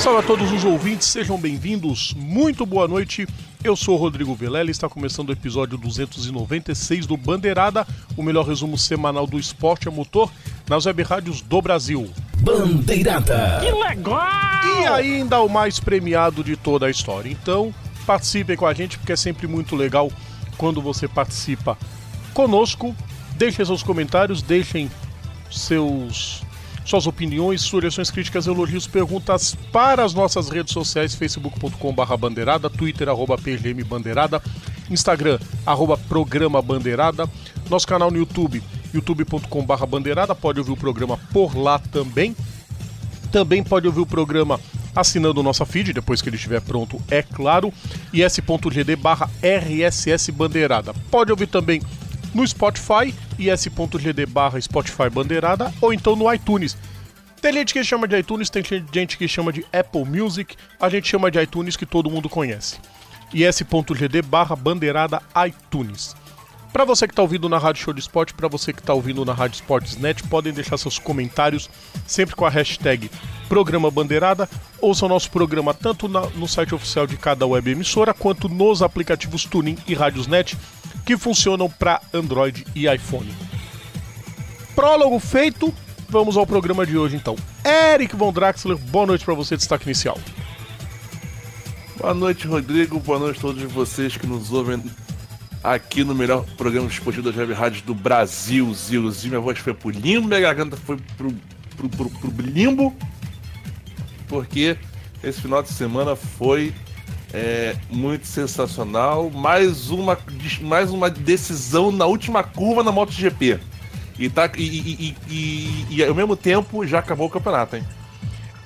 Salve a todos os ouvintes, sejam bem-vindos. Muito boa noite. Eu sou o Rodrigo Vilela e está começando o episódio 296 do Bandeirada, o melhor resumo semanal do esporte a motor nas web rádios do Brasil. Bandeirada. Que legal! E ainda o mais premiado de toda a história. Então, participem com a gente porque é sempre muito legal quando você participa conosco. Deixem seus comentários, deixem seus suas opiniões, sugestões, críticas, elogios, perguntas para as nossas redes sociais, facebook.com.br bandeirada, twitter, arroba PGM Bandeirada, Instagram, arroba Programa Bandeirada, nosso canal no YouTube, youtube.com.br bandeirada, pode ouvir o programa por lá também. Também pode ouvir o programa assinando o nosso feed, depois que ele estiver pronto, é claro, is.gd barra RSS Bandeirada. Pode ouvir também no Spotify, is.gd barra Spotify Bandeirada, ou então no iTunes. Tem gente que chama de iTunes, tem gente que chama de Apple Music, a gente chama de iTunes que todo mundo conhece. is.gd barra Bandeirada iTunes. Para você que está ouvindo na Rádio Show de Esporte, para você que está ouvindo na Rádio Esportes.net, podem deixar seus comentários sempre com a hashtag Programa Bandeirada. Ouçam nosso programa tanto na, no site oficial de cada web emissora, quanto nos aplicativos Tuning e Rádiosnet, que funcionam para Android e iPhone. Prólogo feito, vamos ao programa de hoje então. Eric Von Draxler, boa noite para você, destaque inicial. Boa noite, Rodrigo. Boa noite a todos vocês que nos ouvem aqui no melhor programa esportivo das web rádios do Brasil. Zil, zil. Minha voz foi pro limbo, minha garganta foi pro, pro, pro, pro limbo. Porque esse final de semana foi é, muito sensacional. Mais uma, mais uma decisão na última curva na MotoGP. E, tá, e, e, e, e, ao mesmo tempo já acabou o campeonato, hein?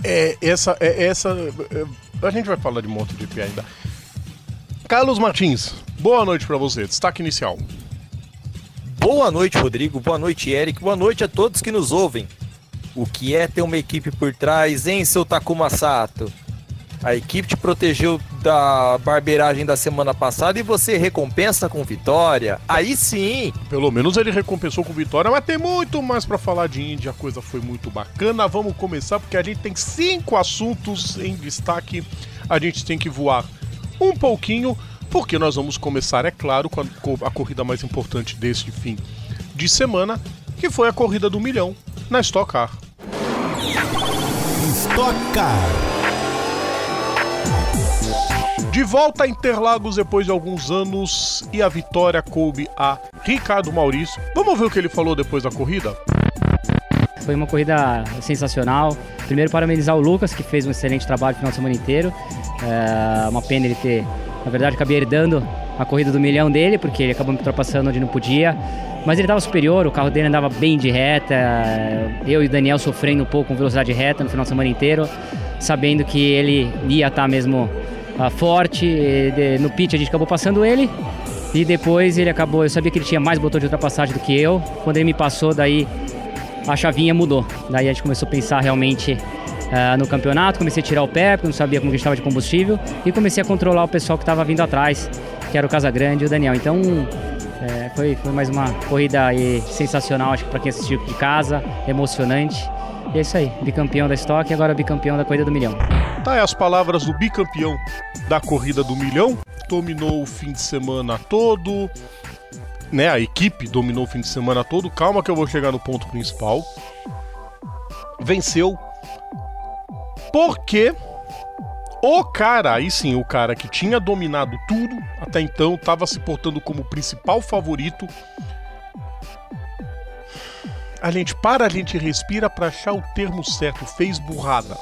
É, essa, é, essa. é, a gente vai falar de MotoGP ainda. Carlos Martins, boa noite para você. Destaque inicial. Boa noite, Rodrigo. Boa noite, Eric. Boa noite a todos que nos ouvem. O que é ter uma equipe por trás, hein, seu Takuma Sato? A equipe te protegeu da barbeiragem da semana passada e você recompensa com vitória. Aí sim! Pelo menos ele recompensou com vitória, mas tem muito mais para falar de Índia. A coisa foi muito bacana. Vamos começar porque a gente tem cinco assuntos em destaque. A gente tem que voar um pouquinho, porque nós vamos começar, é claro, com a, corrida mais importante deste fim de semana, que foi a corrida do milhão na Stock Car. Stock Car. De volta a Interlagos depois de alguns anos e a vitória coube a Ricardo Maurício. Vamos ver o que ele falou depois da corrida? Foi uma corrida sensacional. Primeiro, parabenizar o Lucas, que fez um excelente trabalho o final de semana inteiro. É uma pena ele ter, na verdade, acabei herdando a corrida do milhão dele, porque ele acabou me ultrapassando onde não podia. Mas ele estava superior, o carro dele andava bem de reta. Eu e o Daniel sofrendo um pouco com velocidade reta no final de semana inteiro, sabendo que ele ia estar mesmo uh, forte. No pit a gente acabou passando ele. E depois ele acabou. Eu sabia que ele tinha mais botão de ultrapassagem do que eu. Quando ele me passou, daí a chavinha mudou. Daí a gente começou a pensar realmente uh, no campeonato, comecei a tirar o pé, porque não sabia como que estava de combustível, e comecei a controlar o pessoal que estava vindo atrás, que era o Casagrande e o Daniel. Então é, foi, foi mais uma corrida aí sensacional, acho que para quem assistiu de casa, emocionante. E é isso aí, bicampeão da Stock e agora bicampeão da Corrida do Milhão. Tá aí as palavras do bicampeão da corrida do milhão. Dominou o fim de semana todo. Né, a equipe dominou o fim de semana todo. Calma que eu vou chegar no ponto principal. Venceu. Porque o cara, aí sim, o cara que tinha dominado tudo até então, estava se portando como principal favorito. A gente para, a gente respira para achar o termo certo. Fez burrada.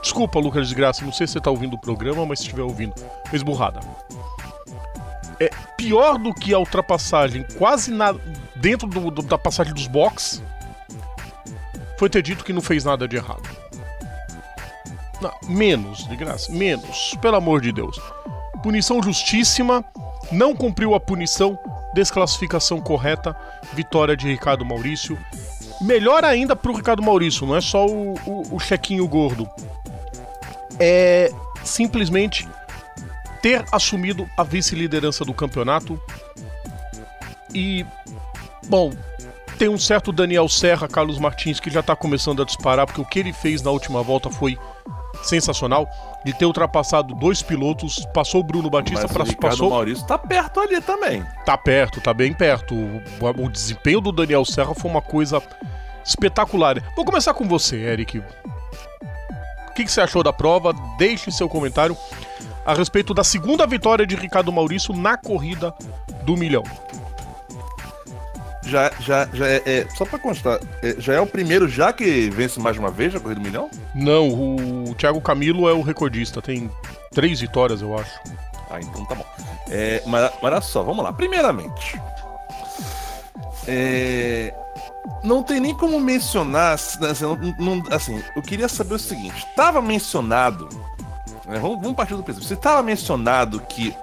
Desculpa, Lucas de Graça, não sei se você tá ouvindo o programa, mas se estiver ouvindo, fez burrada. É pior do que a ultrapassagem, quase na, dentro do, do, da passagem dos box, foi ter dito que não fez nada de errado. Não, menos, de graça, menos, pelo amor de Deus. Punição justíssima, não cumpriu a punição, desclassificação correta, vitória de Ricardo Maurício. Melhor ainda pro Ricardo Maurício, não é só o, o, o chequinho gordo. É simplesmente ter assumido a vice-liderança do campeonato. E, bom, tem um certo Daniel Serra, Carlos Martins, que já tá começando a disparar, porque o que ele fez na última volta foi sensacional. De ter ultrapassado dois pilotos, passou o Bruno Batista, Mas pra, o passou. Maurício tá perto ali também. Tá perto, tá bem perto. O, o desempenho do Daniel Serra foi uma coisa espetacular. Vou começar com você, Eric. O que, que você achou da prova? Deixe seu comentário a respeito da segunda vitória de Ricardo Maurício na corrida do milhão. Já, já, já é, é- Só pra constar, é, já é o primeiro já que vence mais uma vez a Corrida do Milhão? Não, o Thiago Camilo é o recordista, tem três vitórias, eu acho. Ah, então tá bom. É, mas, mas olha só, vamos lá. Primeiramente, é, não tem nem como mencionar. Assim, não- não- assim, eu queria saber o seguinte: estava mencionado. Né, vamos, vamos partir do princípio. Se estava mencionado que,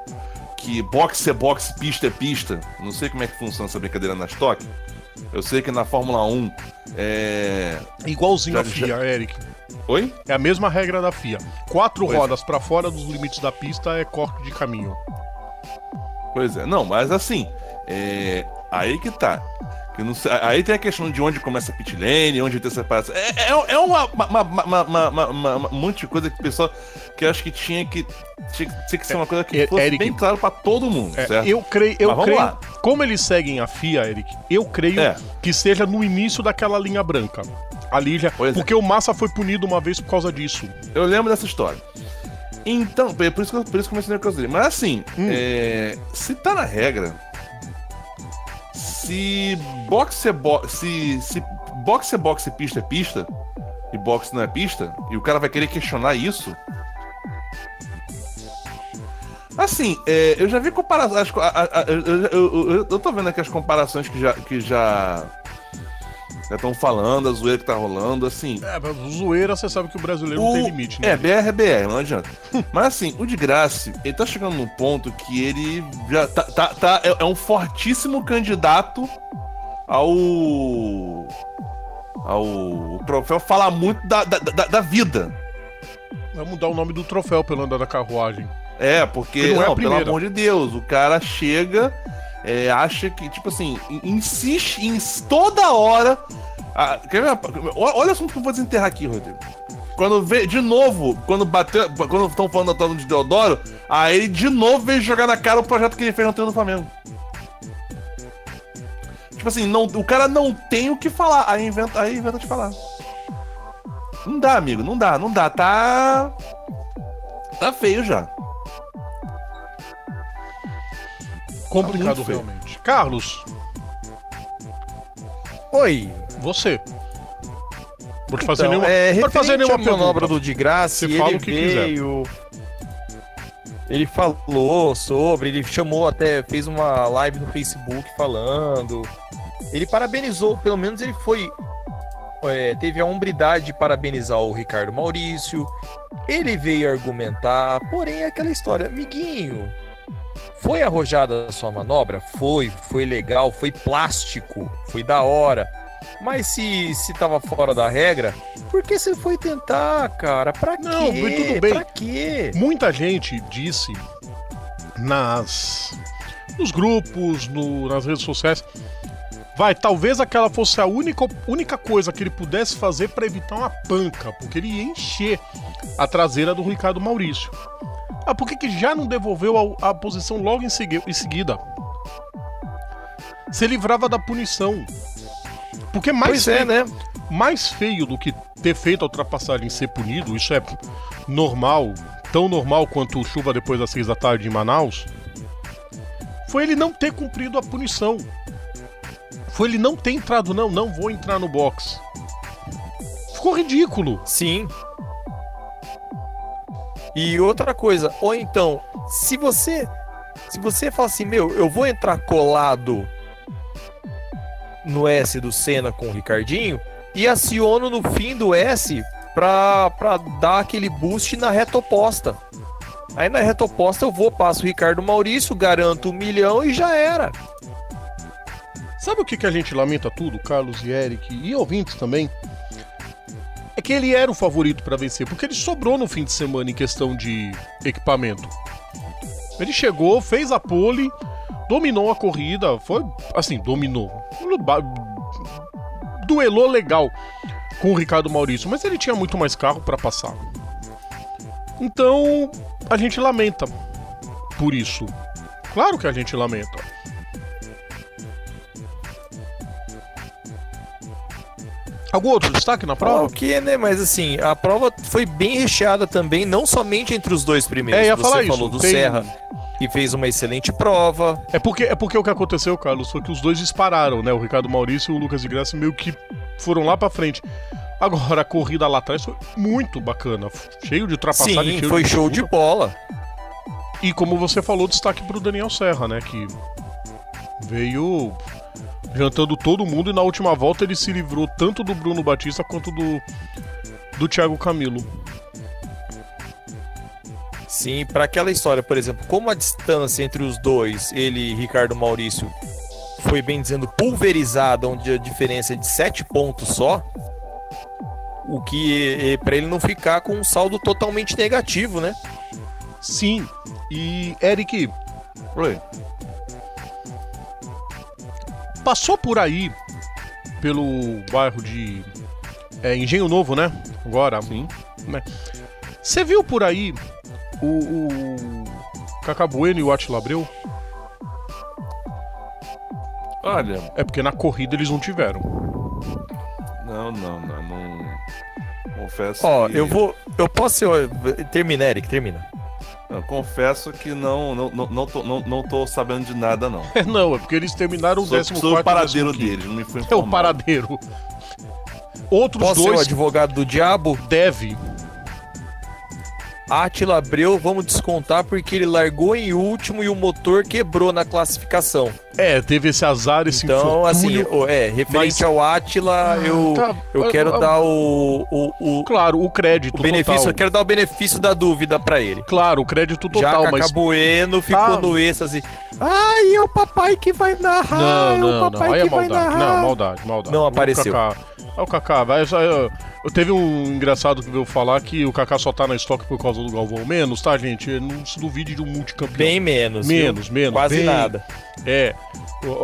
que boxe é boxe, pista é pista, não sei como é que funciona essa brincadeira na Stock. Eu sei que na Fórmula 1 é. Igualzinho Já- a FIA, Eric. Oi? É a mesma regra da FIA. Quatro Pois é. rodas pra fora dos limites da pista é corte de caminho. Pois é, não, mas assim, é, aí que tá. Sei- aí tem a questão de onde começa a pit lane, onde tem essa separação. É, é, é uma, uma, uma, uma, um monte de coisa que o pessoal que eu acho que tinha que tinha, que- tinha que ser uma coisa que É, fosse Eric, bem claro pra todo mundo, É, certo? eu creio, eu creio lá. como eles seguem a FIA, Eric, eu creio É. que seja no início daquela linha branca. Ali já, Pois é. porque o Massa foi punido uma vez por causa disso. Eu lembro dessa história. Então, é por isso que eu, por isso que eu mencionei o. Mas assim, Hum. é, se tá na regra, se boxe é boxe, se, se boxe é boxe, pista é pista, e boxe não é pista, e o cara vai querer questionar isso. Assim, é, eu já vi comparações. Eu, eu, eu- eu- tô vendo aqui as comparações que já. Que já estão falando, a zoeira que tá rolando, assim. É, mas zoeira, você sabe que o brasileiro não O- tem limite, né? É, BR é BR, não adianta. Mas assim, o de Graça, ele tá chegando num ponto que ele já tá. tá, tá- é, é um fortíssimo candidato ao. ao troféu falar muito da, da, da, da vida. Vai mudar o nome do troféu pelo andar da carruagem. É, porque, Porque não é não, pelo primeira. amor de Deus, o cara chega, é, acha que, tipo assim, in- insiste em toda hora. quer ver? Olha o assunto que eu vou desenterrar aqui, Rodrigo. Quando vê, de novo, quando bateu, quando estão falando da de Deodoro, aí ele de novo veio jogar na cara o projeto que ele fez no treino do Flamengo. Tipo assim, não, o cara não tem o que falar, aí inventa, aí inventa de falar. Não dá, amigo, não dá, não dá, tá. Tá feio já. Complicado muito feio. realmente. Carlos, Oi. você. Pode fazer Então, nenhuma, é, pode fazer nenhuma manobra do de graça, ele fala o que quiser. veio. Ele falou sobre, ele chamou até, fez uma live no Facebook falando. Ele parabenizou, pelo menos ele foi. é, teve a hombridade de parabenizar o Ricardo Maurício. Ele veio argumentar, porém é aquela história, amiguinho. Foi arrojada a sua manobra? Foi, foi legal, foi plástico, foi da hora. Mas se, se tava fora da regra, por que você foi tentar, cara? Pra quê? Não, tudo bem. Pra quê? Muita gente disse nas nos grupos, no- nas redes sociais, vai, talvez aquela fosse a única, única coisa que ele pudesse fazer para evitar uma panca, porque ele ia encher a traseira do Ricardo Maurício. Ah, por que, que já não devolveu a, a posição logo em, segui- em seguida? Se livrava da punição. Porque mais Pois é, feio- né? mais feio do que ter feito a ultrapassagem e ser punido, isso é normal, tão normal quanto chuva depois das seis da tarde em Manaus, foi ele não ter cumprido a punição. Foi ele não ter entrado, não, não vou entrar no box. Ficou ridículo. Sim. E outra coisa, ou então, se você se você fala assim, meu, eu vou entrar colado no S do Senna com o Ricardinho e aciono no fim do S pra, pra dar aquele boost na reta oposta. Aí na reta oposta eu vou, passo o Ricardo Maurício, garanto um milhão e já era. Sabe o que, que a gente lamenta tudo, Carlos e Eric, e ouvintes também? É que ele era o favorito para vencer, porque ele sobrou no fim de semana em questão de equipamento. Ele chegou, fez a pole, dominou a corrida, foi assim, dominou. Duelou legal com o Ricardo Maurício, mas ele tinha muito mais carro para passar. Então, a gente lamenta por isso. Claro que a gente lamenta. Algum outro destaque na prova? O que, né? Mas assim, a prova foi bem recheada também, não somente entre os dois primeiros. É, ia Você falar isso. falou do Tem- Serra, que fez uma excelente prova. É porque, é porque o que aconteceu, Carlos, foi que os dois dispararam, né? O Ricardo Maurício e o Lucas de Graça meio que foram lá pra frente. Agora, a corrida lá atrás foi muito bacana. Cheio de ultrapassagem. Sim, foi show de bola. E como você falou, destaque pro Daniel Serra, né? Que veio jantando todo mundo e na última volta ele se livrou tanto do Bruno Batista quanto do, do Thiago Camilo. Sim, para aquela história, por exemplo, como a distância entre os dois, ele e Ricardo Maurício, foi bem dizendo pulverizada, onde a diferença é de 7 pontos só, o que para ele não ficar com um saldo totalmente negativo, né? Sim. E, Eric, Oi. Passou por aí, pelo bairro de é, Engenho Novo, né? Agora. Sim. Né? Você viu por aí o, o Cacá Bueno e o Atila Abreu? Olha, É porque na corrida eles não tiveram. não, não, não, não. Confesso Ó, que... eu vou. Eu posso. Termina, Eric, termina. Eu confesso que não, não, não, não, tô, não, não tô sabendo de nada, não. É, não, é porque eles terminaram o Sou, 14 sou o paradeiro 15º. deles, não me foi É o informado. paradeiro. Outros Posso ser o dois advogado do diabo? deve. Atila Abreu, vamos descontar porque ele largou em último e o motor quebrou na classificação. É, teve esse azar, esse Então, assim, o- é, referente mas- ao Atila, eu, Tá, eu ah, quero ah, dar o, o, o, Claro, o crédito o benefício, total. eu quero dar o benefício da dúvida pra ele. Claro, o crédito Já total, Cacá mas Bueno ficou Tá. no êxtase. Ai, é o papai que vai narrar, Não, é o não, não. papai Aí é que vai maldade. narrar. Não, maldade, maldade. Não O apareceu. Kaká- É o Kaká, vai. Eu, eu teve um engraçado que veio falar que o Kaká só tá na estoque por causa do Galvão. Menos, tá, gente? Não se duvide de um multicampeão. Bem menos. viu? Menos, menos, Quase bem- nada. É.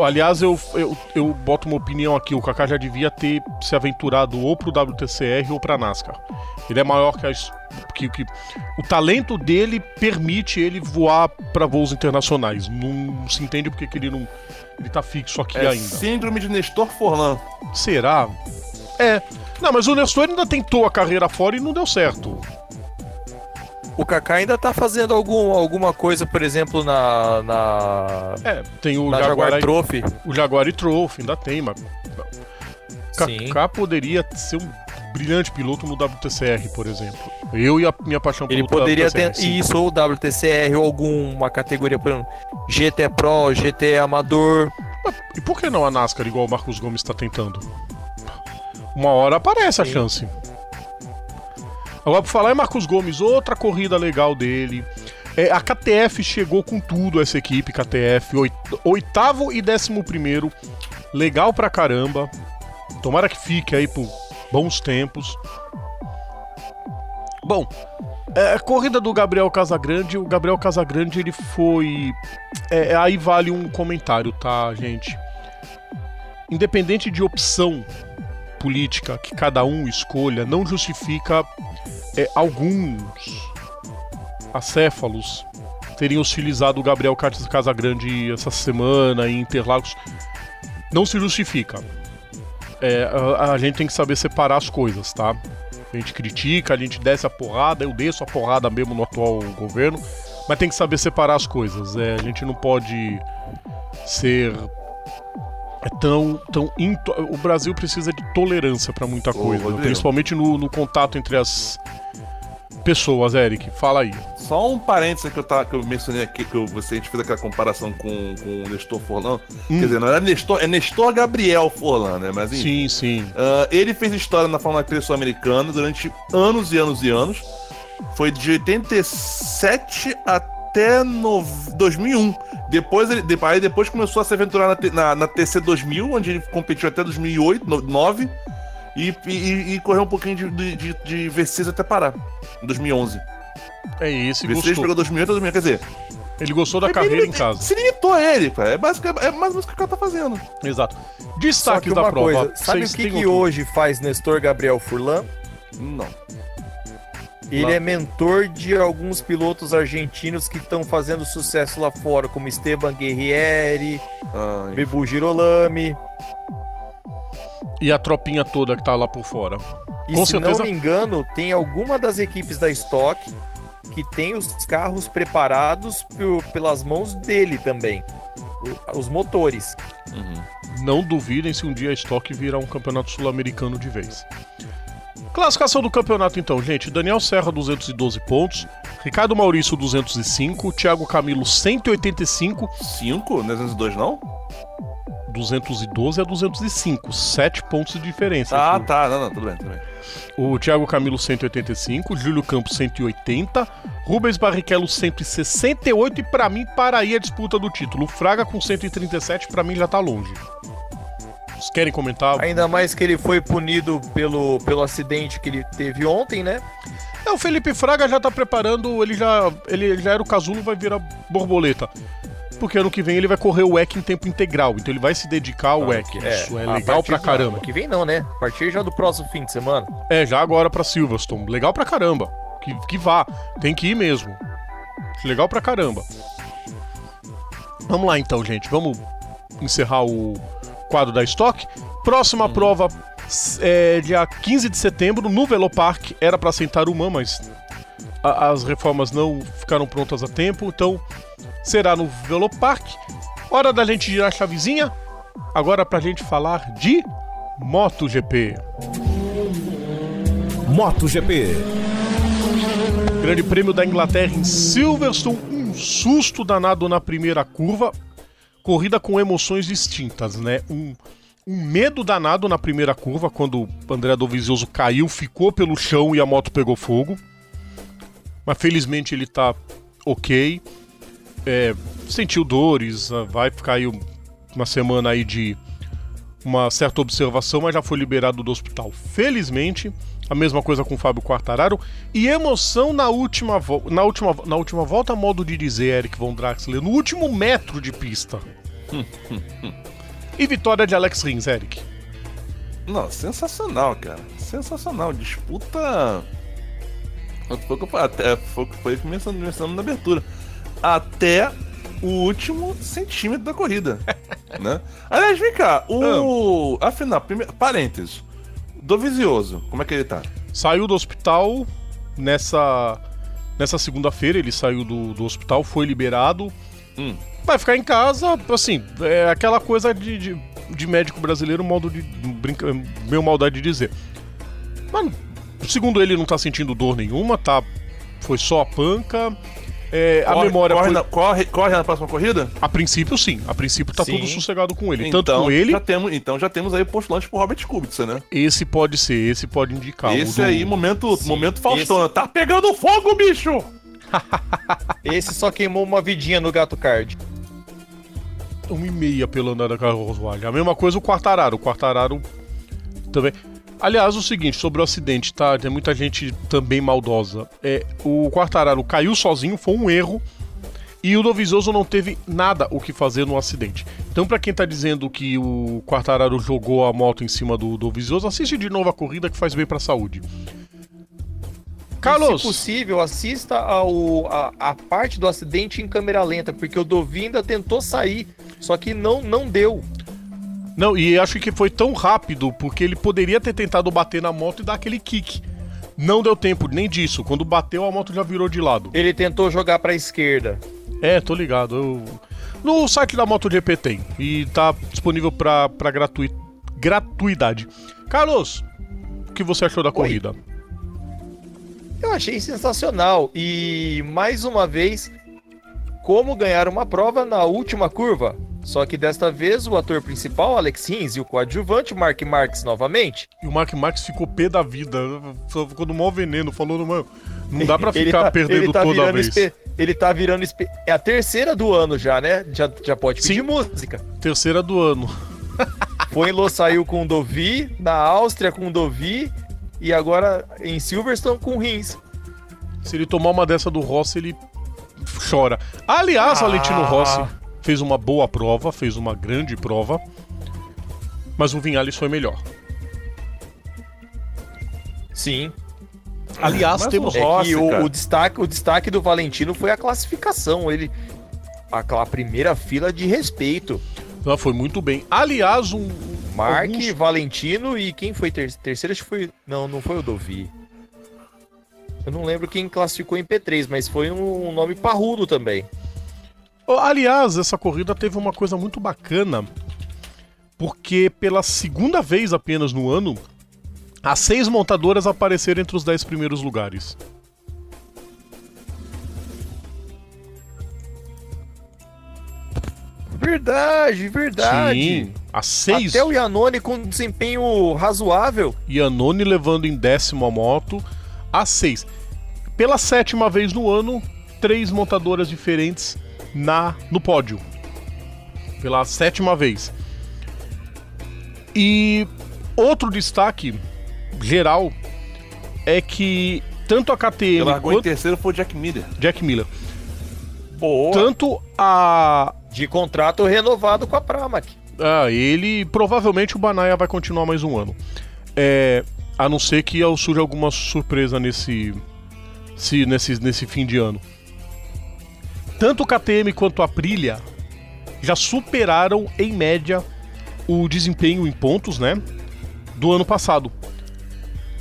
Aliás, eu, eu, eu boto uma opinião aqui. O Kaká já devia ter se aventurado ou pro WTCR ou pra NASCAR. Ele é maior que, as, que, que o talento dele permite ele voar pra voos internacionais. Não se entende porque que ele não ele tá fixo aqui É ainda. síndrome de Nestor Forlan. Será? É. Não, mas o Nestor ainda tentou a carreira fora e não deu certo. O Kaká ainda tá fazendo algum, alguma coisa, por exemplo, na, na, É, tem o na Jaguar, Jaguar Trophy. o Jaguar e Trophy, ainda tem, mas. Kaká poderia ser um brilhante piloto no WTCR, por exemplo. Eu e a minha paixão Ele pelo poderia WTCR, ter sim. isso, ou WTCR, ou alguma categoria, por exemplo, GT Pro, GT Amador. E por que não a NASCAR, igual o Marcos Gomes está tentando? Uma hora aparece a chance. Agora, por falar em Marcos Gomes, outra corrida legal dele. É, a KTF chegou com tudo, essa equipe, KTF. oit- Oitavo e décimo primeiro. Legal pra caramba. Tomara que fique aí por bons tempos. Bom, é, a corrida do Gabriel Casagrande, o Gabriel Casagrande ele foi. é, aí vale um comentário, tá, gente? Independente de opção política que cada um escolha, não justifica é, alguns acéfalos terem hostilizado o Gabriel Cas- Casagrande essa semana em Interlagos. Não se justifica. É, a, a gente tem que saber separar as coisas, tá? A gente critica, a gente desce a porrada, eu desço a porrada mesmo no atual governo, mas tem que saber separar as coisas. É, a gente não pode ser é tão, tão into- o Brasil precisa de tolerância pra muita coisa, Rodrigo. principalmente no, no contato entre as pessoas, Eric. Fala aí. Só um parênteses que eu, tava, que eu mencionei aqui, que eu, você, a gente fez aquela comparação com, com o Nestor Forlan. Hum. Quer dizer, não era Nestor, é Nestor Gabriel Forlan, né? Mas enfim. Sim, sim. Ah, ele fez história na Fórmula 3 sul-americana durante anos e anos e anos. Foi de 87 até no 2001. Depois, ele, aí depois começou a se aventurar na, na, na TC 2000, onde ele competiu até 2008, no- 9. E, e, e correu um pouquinho de, de, de, de V6 até parar, em 2011. É esse, V6 gostou. pegou 2008 a 2000, quer dizer... Ele gostou da carreira em casa. Se limitou a ele, cara. É, é mais ou menos o que o cara tá fazendo. Exato. Destaque que da prova. coisa, sabe o que, que hoje faz Nestor Gabriel Furlan? Não. Ele Lá. é mentor de alguns pilotos argentinos que estão fazendo sucesso lá fora, como Esteban Guerrieri, Ai. Bebu Girolami. E a tropinha toda que tá lá por fora. E Com se certeza- não me engano, tem alguma das equipes da Stock que tem os carros preparados pe- pelas mãos dele também. Os motores. Uhum. Não duvidem se um dia a Stock virar um campeonato sul-americano de vez. Classificação do campeonato então, gente. Daniel Serra 212 pontos, Ricardo Maurício 205, Thiago Camilo 185, 5? Não é 202, não? 212 a 205, 7 pontos de diferença. Ah, tá. Não, não, tudo bem, tudo bem. O Thiago Camilo 185, Júlio Campos 180, Rubens Barrichello 168 e pra mim para aí a disputa do título. O Fraga com 137 pra mim já tá longe. Vocês querem comentar? Ainda mais que ele foi punido pelo, pelo acidente que ele teve ontem, né? É, o Felipe Fraga já tá preparando, ele já, ele já era o casulo, vai virar borboleta. Porque ano que vem ele vai correr o WEC em tempo integral, então ele vai se dedicar ao WEC. Isso é a legal pra caramba. Que vem não, né? A partir já do próximo fim de semana. É, já agora pra Silverstone. Legal pra caramba. Que, que vá. Tem que ir mesmo. Legal pra caramba. Vamos lá então, gente. Vamos encerrar o quadro da Stock. Próxima prova é dia 15 de setembro no Velopark. Era pra sentar uma, mas a- as reformas não ficaram prontas a tempo. Então será no Velopark. Hora da gente girar a chavezinha. Agora pra gente falar de MotoGP. MotoGP. Grande Prêmio da Inglaterra em Silverstone, um susto danado na primeira curva, corrida com emoções distintas, né? Um, um medo danado na primeira curva, quando o André Dovizioso caiu, ficou pelo chão e a moto pegou fogo. Mas felizmente ele tá ok. É, sentiu dores, ah, vai ficar aí um- uma semana aí de uma certa observação, mas já foi liberado do hospital. Felizmente, a mesma coisa com o Fábio Quartararo e emoção na última na última na última volta, modo de dizer Eric von Draxler, no último metro de pista. e vitória de Alex Rins, Eric. Não, sensacional, cara. Sensacional. Disputa. Foi o que até- foi que foi começando mencionando na abertura. Até o último centímetro da corrida. né? Aliás, vem cá. O. Afinal, primeiro, parênteses. Dovizioso, como é que ele tá? Saiu do hospital nessa nessa segunda-feira, ele saiu do, do hospital, foi liberado. Hum. Vai ficar em casa, assim, é aquela coisa de, de, de médico brasileiro, modo de. Brinca, meio maldade de dizer. Mas, segundo ele, não tá sentindo dor nenhuma, tá? Foi só a panca. É, a Corre- memória. Corre, foi- na, corre, corre na próxima corrida? A princípio, sim. A princípio tá Sim. tudo sossegado com ele. então, Tanto com ele, Já temos, então já temos aí postulante pro Robert Kubica, né? esse pode ser, esse pode indicar. O Esse do- aí, momento, momento Faustão. Tá pegando fogo, bicho! Esse só queimou uma vidinha no Gato Card. uma e meia pelo andar da carruagem. A mesma coisa o Quartararo. O Quartararo também. Aliás, o seguinte, sobre o acidente, tá? Tem muita gente também maldosa. É, o Quartararo caiu sozinho, foi um erro. E o Dovizioso não teve nada o que fazer no acidente. Então, pra quem tá dizendo que o Quartararo jogou a moto em cima do Dovizioso, assiste de novo a corrida que faz bem pra saúde. Carlos! Se possível, assista ao, a, a parte do acidente em câmera lenta, porque o Dovi ainda tentou sair, só que não, não deu. Não, e acho que foi tão rápido porque ele poderia ter tentado bater na moto e dar aquele kick. Não deu tempo nem disso. Quando bateu, a moto já virou de lado. Ele tentou jogar pra esquerda. É, tô ligado. eu- No site da MotoGP tem. E tá disponível pra, pra gratui... gratuidade. Carlos, o que você achou da corrida? Eu achei sensacional. E mais uma vez, como ganhar uma prova na última curva? Só que desta vez o ator principal, Alex Rins, e o coadjuvante, Mark Marques, novamente. E o Mark Marques ficou pé da vida. Ficou no maior veneno, falando, mano, não dá pra ficar tá, perdendo tá toda vez. Espe... Ele tá virando. Espe... É a terceira do ano já, né? Já, já pode pedir Sim. música. Terceira do ano. Foi em Lo saiu com Dovi, na Áustria com Dovi e agora em Silverstone com Rins. Se ele tomar uma dessa do Rossi, ele chora. Aliás, ah. Valentino Rossi fez uma boa prova, fez uma grande prova, mas o Vinhales foi melhor. Sim. Aliás, mas temos o, Rossi, é o, o, destaque, o destaque do Valentino foi a classificação. Ele aquela primeira fila de respeito. Não, foi muito bem. Aliás, um. Mark, alguns... Valentino e quem foi ter terceiro? Acho que foi. Não, não foi o Dovi. Eu não lembro quem classificou em P3, mas foi um nome parrudo também. Aliás, essa corrida teve uma coisa muito bacana, porque pela segunda vez apenas no ano, as seis montadoras apareceram entre os dez primeiros lugares. Verdade, verdade. Sim, as seis. Até o Yanone com desempenho razoável. Yanone levando em décimo a moto. A seis. Pela sétima vez no ano, três montadoras diferentes na no pódio. Pela sétima vez. E outro destaque geral é que tanto a KTM Ela largou quanto... em terceiro foi o Jack Miller. Jack Miller. Boa. Tanto a de contrato renovado com a Pramac. Ah, ele provavelmente o Banaya vai continuar mais um ano. É, a não ser que surja alguma surpresa nesse, se, nesse, nesse fim de ano. Tanto o KTM quanto a Aprilia já superaram em média o desempenho em pontos, né, do ano passado.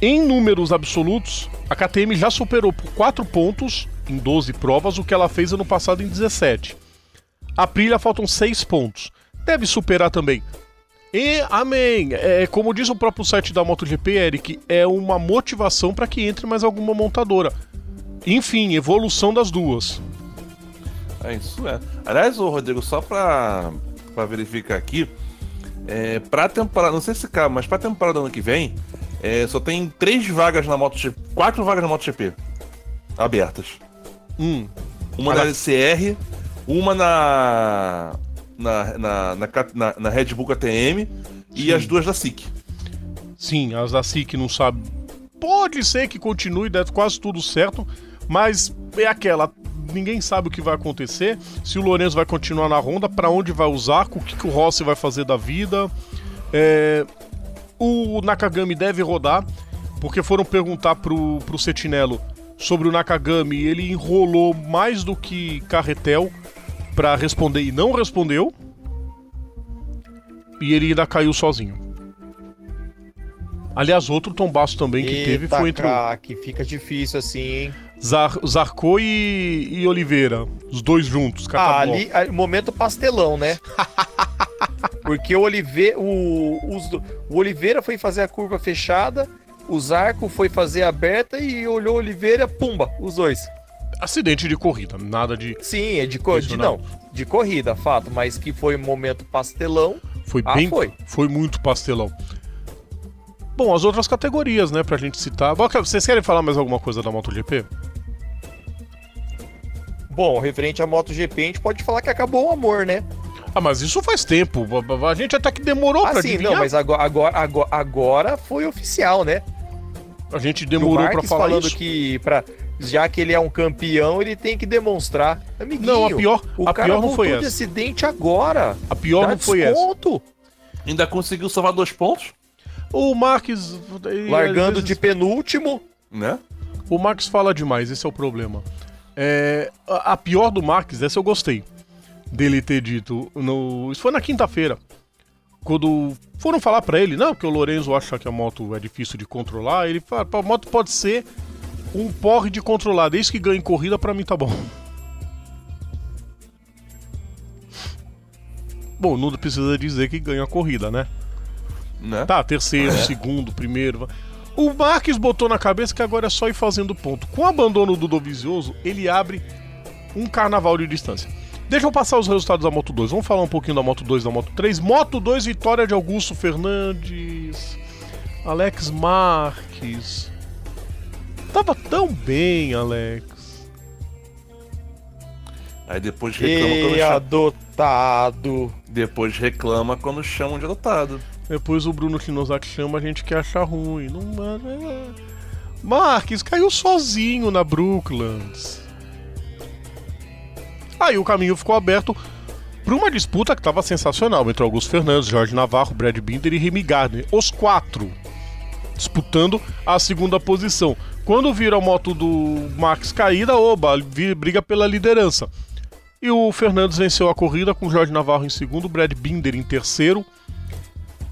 Em números absolutos, a KTM já superou por 4 pontos em 12 provas o que ela fez ano passado em 17. A Aprilia faltam 6 pontos. Deve superar também. E amém! É, como diz o próprio site da MotoGP, Eric, é uma motivação para que entre mais alguma montadora. Enfim, evolução das duas. É isso é. Aliás, ô Rodrigo, só para verificar aqui, é, pra temporada, não sei se cabe, mas pra temporada do ano que vem, é, só tem três vagas na MotoGP, quatro vagas na MotoGP abertas. Hum. Uma na LCR, uma na na, na, na, na Red Bull KTM e as duas da SIC. Sim, as da SIC não sabe. Pode ser que continue, deve quase tudo certo, mas é aquela. Ninguém sabe o que vai acontecer. Se o Lourenço vai continuar na ronda, para onde vai usar, o que, que o Rossi vai fazer da vida. É, o Nakagami deve rodar, porque foram perguntar pro, pro Setinello sobre o Nakagami ele enrolou mais do que carretel para responder e não respondeu. E ele ainda caiu sozinho. Aliás, outro tombaço também que Eita, teve foi entre. que fica difícil assim, hein? Zar Zarco e, e Oliveira, os dois juntos. Ah, ali, momento pastelão, né? Porque o, Olive, o, o Oliveira foi fazer a curva fechada, o Zarco foi fazer aberta e olhou Oliveira, pumba, os dois. Acidente de corrida, nada de. Sim, é de corrida. Não, de corrida, fato, mas que foi um momento pastelão. Foi ah, bem. Foi. foi muito pastelão. Bom, as outras categorias, né, pra gente citar. Vocês querem falar mais alguma coisa da MotoGP? Bom, referente à MotoGP, a gente pode falar que acabou o amor, né? Ah, mas isso faz tempo. A gente até que demorou ah, pra sim, adivinhar. não, mas agora, agora, agora, foi oficial, né? A gente demorou para falar falando isso. que pra, já que ele é um campeão, ele tem que demonstrar. Amiguinho, não, a pior, o a cara pior não foi essa. de acidente agora. A pior Dá não foi desconto. essa. Ainda conseguiu salvar dois pontos? O Marques. Largando vezes, de penúltimo. Né? O Marques fala demais, esse é o problema. É, a, pior do Marques, essa eu gostei. Dele ter dito. No, isso foi na quinta-feira. Quando foram falar para ele, não, porque o Lorenzo acha que a moto é difícil de controlar. Ele fala, a moto pode ser um porre de controlar, desde que ganhe corrida, para mim tá bom. Bom, não precisa dizer que ganha a corrida, né? Né? Tá, terceiro, é. segundo, primeiro. O Marques botou na cabeça que agora é só ir fazendo ponto. Com o abandono do Dovizioso, ele abre um carnaval de distância. Deixa eu passar os resultados da Moto 2. Vamos falar um pouquinho da Moto 2 e da Moto 3. Moto 2, vitória de Augusto Fernandes. Alex Marques. Tava tão bem, Alex. Aí depois reclama quando E adotado. Depois reclama quando chamam de adotado. Depois o Bruno Kinosaki chama, a gente quer achar ruim. Não, é... Marques caiu sozinho na Brooklands. Aí o caminho ficou aberto para uma disputa que estava sensacional entre Augusto Fernandes, Jorge Navarro, Brad Binder e Remy Gardner. Os quatro disputando a segunda posição. Quando vira a moto do Max caída, oba, briga pela liderança. E o Fernandes venceu a corrida com Jorge Navarro em segundo, Brad Binder em terceiro.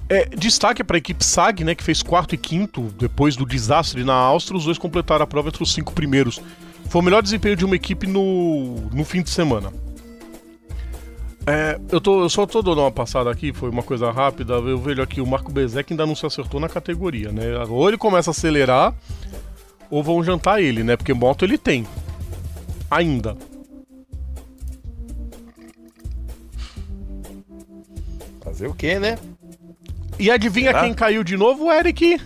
É, destaque para a equipe SAG, né, que fez quarto e quinto depois do desastre na Áustria. Os dois completaram a prova entre os cinco primeiros. Foi o melhor desempenho de uma equipe no, no fim de semana. É, eu, tô, eu só tô dando uma passada aqui, foi uma coisa rápida. Eu vejo aqui o Marco Bezek ainda não se acertou na categoria, né? Ou ele começa a acelerar, ou vão jantar ele, né? Porque moto ele tem. Ainda. Fazer o quê, né? E adivinha Será? quem caiu de novo? O Eric.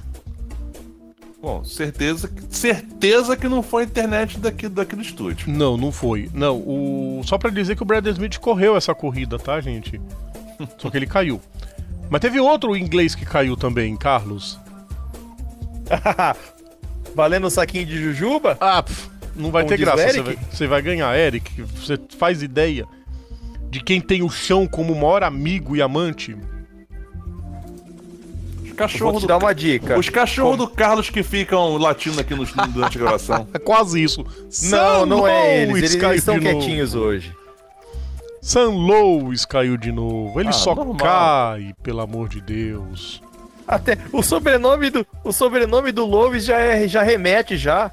Bom, certeza, que- certeza que não foi a internet daqui, daqui do estúdio. Não, não foi. Não, o... só pra dizer que o Brad Smith correu essa corrida, tá, gente? Só que ele caiu. Mas teve outro inglês que caiu também, Carlos. Valendo um saquinho de jujuba? Ah, pff, não vai Como ter graça. Você Eric? vai, você vai ganhar, Eric. Você faz ideia de quem tem o chão como maior amigo e amante? Os Eu Vou cachorros te do, dar uma dica. os cachorros do Carlos que ficam latindo aqui no, durante a gravação. É quase isso. Não, não é eles. Eles, caiu eles estão de novo. quietinhos hoje. Sam Louis caiu de novo. Ele Ah, só normal. cai, pelo amor de Deus. Até o sobrenome do, o sobrenome do Lois já, é, já remete já.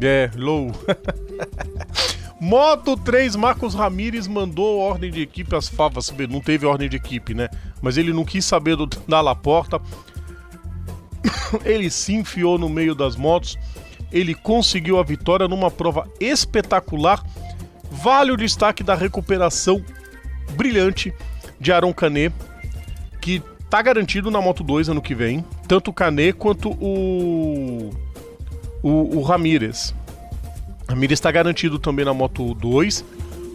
É, low. Moto 3, Marcos Ramírez mandou ordem de equipe às favas. Bem, Não teve ordem de equipe, né? Mas ele não quis saber do, da Laporta. Ele se enfiou no meio das motos. Ele conseguiu a vitória numa prova espetacular. Vale o destaque da recuperação brilhante de Aaron Canet, que tá garantido na Moto 2 ano que vem. Tanto o Canet quanto o o, o. Ramírez está garantido também na Moto 2.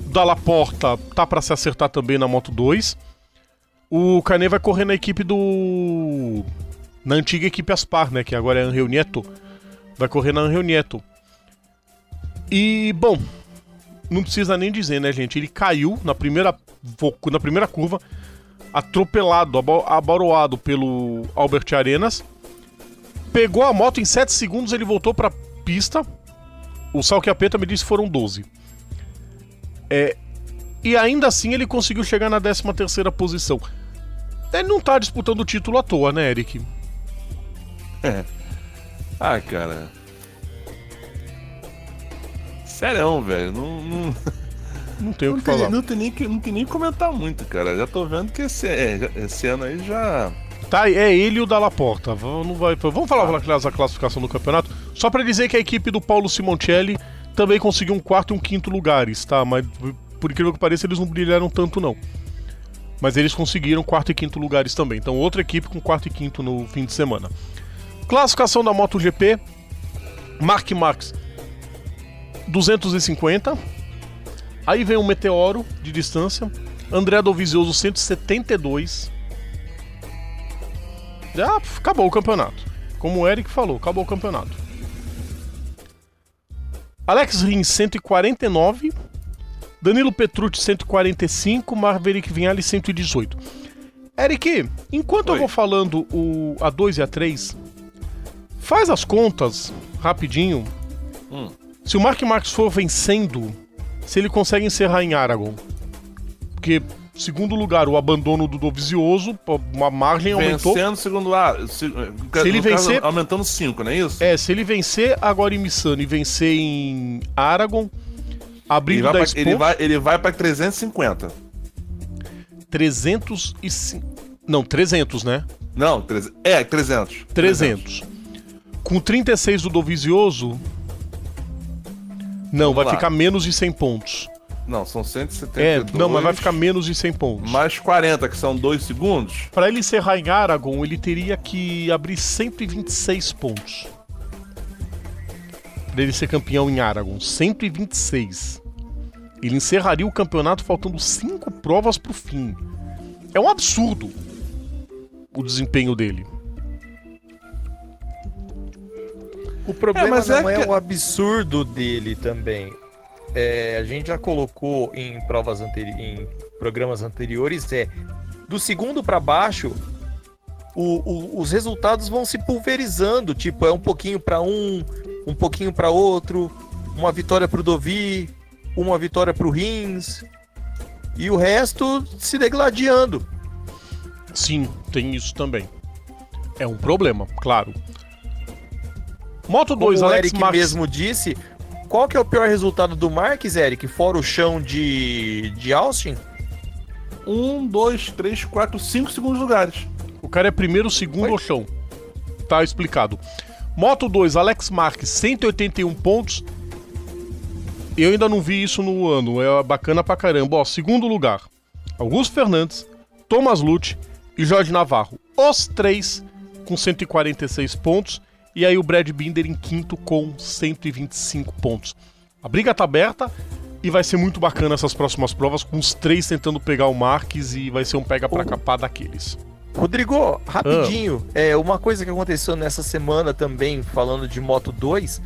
Dalla Porta tá para se acertar também na Moto 2. O Canet vai correr na equipe do. Na antiga equipe Aspar, né? Que agora é Angel Nieto. Vai correr na Angel Nieto. E, bom, não precisa nem dizer, né, gente? Ele caiu na primeira, na primeira curva, atropelado, abaroado pelo Albert Arenas pegou a moto em 7 segundos, ele voltou pra pista. O Salquiapeta me disse que foram 12. É, e ainda assim ele conseguiu chegar na 13 terceira posição. Ele não tá disputando o título à toa, né, Eric? Ah, cara. Sério, velho. Não, não, Não tem o não, que tem, falar. não, tem nem, que- não tem nem comentar muito, cara. Já tô vendo que esse, é, esse ano aí já. Tá, é ele e o Dalla Porta. Vamos, vai, vamos falar da classificação do campeonato? Só pra dizer que a equipe do Paulo Simoncelli também conseguiu um quarto e um quinto lugares, tá? Mas por incrível que pareça, eles não brilharam tanto, não. Mas eles conseguiram quarto e quinto lugares também. Então, outra equipe com quarto e quinto no fim de semana. Classificação da MotoGP: Mark Marx 250. Aí vem um Meteoro de distância. André Dovizioso 172. Já acabou o campeonato. Como o Eric falou, acabou o campeonato. Alex Rins 149. Danilo Petrucci 145. Maverick Vinhali 118. Eric, enquanto eu Oi. vou falando o A2 e A3, faz as contas rapidinho. Hum. Se o Mark Marques for vencendo, se ele consegue encerrar em Aragon. Porque, segundo lugar, o abandono do Dovizioso, uma margem aumentou. Vencendo segundo A. Se, ele no caso, vencer- aumentando 5, não é isso? É, se ele vencer agora em Missano e vencer em Aragon, Ele abrindo vai, 10 pra, ele, vai, ele vai pra 350. 305... Não, 300, né? Não, 300. É, 300. 300. Com 36 do Dovizioso... Não, Vamos vai lá. ficar menos de 100 pontos. Não, são 172. É, não, mas vai ficar menos de 100 pontos. Mais 40, que são 2 segundos. Para ele encerrar em Aragon, ele teria que abrir 126 pontos. Para ele ser campeão em Aragon, 126. Ele encerraria o campeonato faltando 5 provas pro fim. É um absurdo o desempenho dele. O problema É, mas não é é, que- o absurdo dele também. É, a gente já colocou em provas anteri em programas anteriores, é do segundo para baixo, o- o- os resultados vão se pulverizando. Tipo, é um pouquinho para um, um pouquinho para outro, uma vitória pro Dovi, uma vitória pro Rins, e o resto se degladiando. Sim, tem isso também. É um problema, claro. Moto Como 2, o Alex Eric Marques. mesmo disse, qual que é o pior resultado do Marques, Eric? Fora o chão de, de Austin? 1, 2, 3, 4, 5 segundos lugares. O cara é primeiro, segundo ou chão. Tá explicado. Moto 2, Alex Marques, 181 pontos. Eu ainda não vi isso no ano. É bacana pra caramba. Ó, segundo lugar, Augusto Fernandes, Thomas Lute e Jorge Navarro. Os três com 146 pontos. E aí o Brad Binder em quinto com 125 pontos. A briga tá aberta e vai ser muito bacana essas próximas provas, com os três tentando pegar o Marques e vai ser um pega pra Oh. capar daqueles. Rodrigo, rapidinho, Ah. é uma coisa que aconteceu nessa semana também, falando de Moto 2.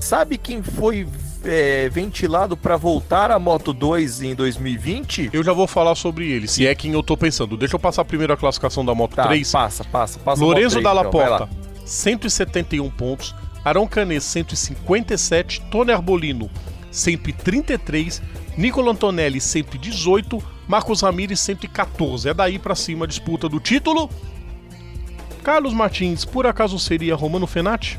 Sabe quem foi é, ventilado para voltar a Moto 2 em 2020? Eu já vou falar sobre ele, se é quem eu tô pensando. Deixa eu passar primeiro a classificação da Moto Tá, 3. passa, passa, passa. Lorenzo Moto 3, Dalla então. Porta, 171 pontos. Arão Canet, 157. Tony Arbolino, 133. Nicola Antonelli, 118. Marcos Ramirez, 114. É daí pra cima a disputa do título. Carlos Martins, por acaso seria Romano Fenati?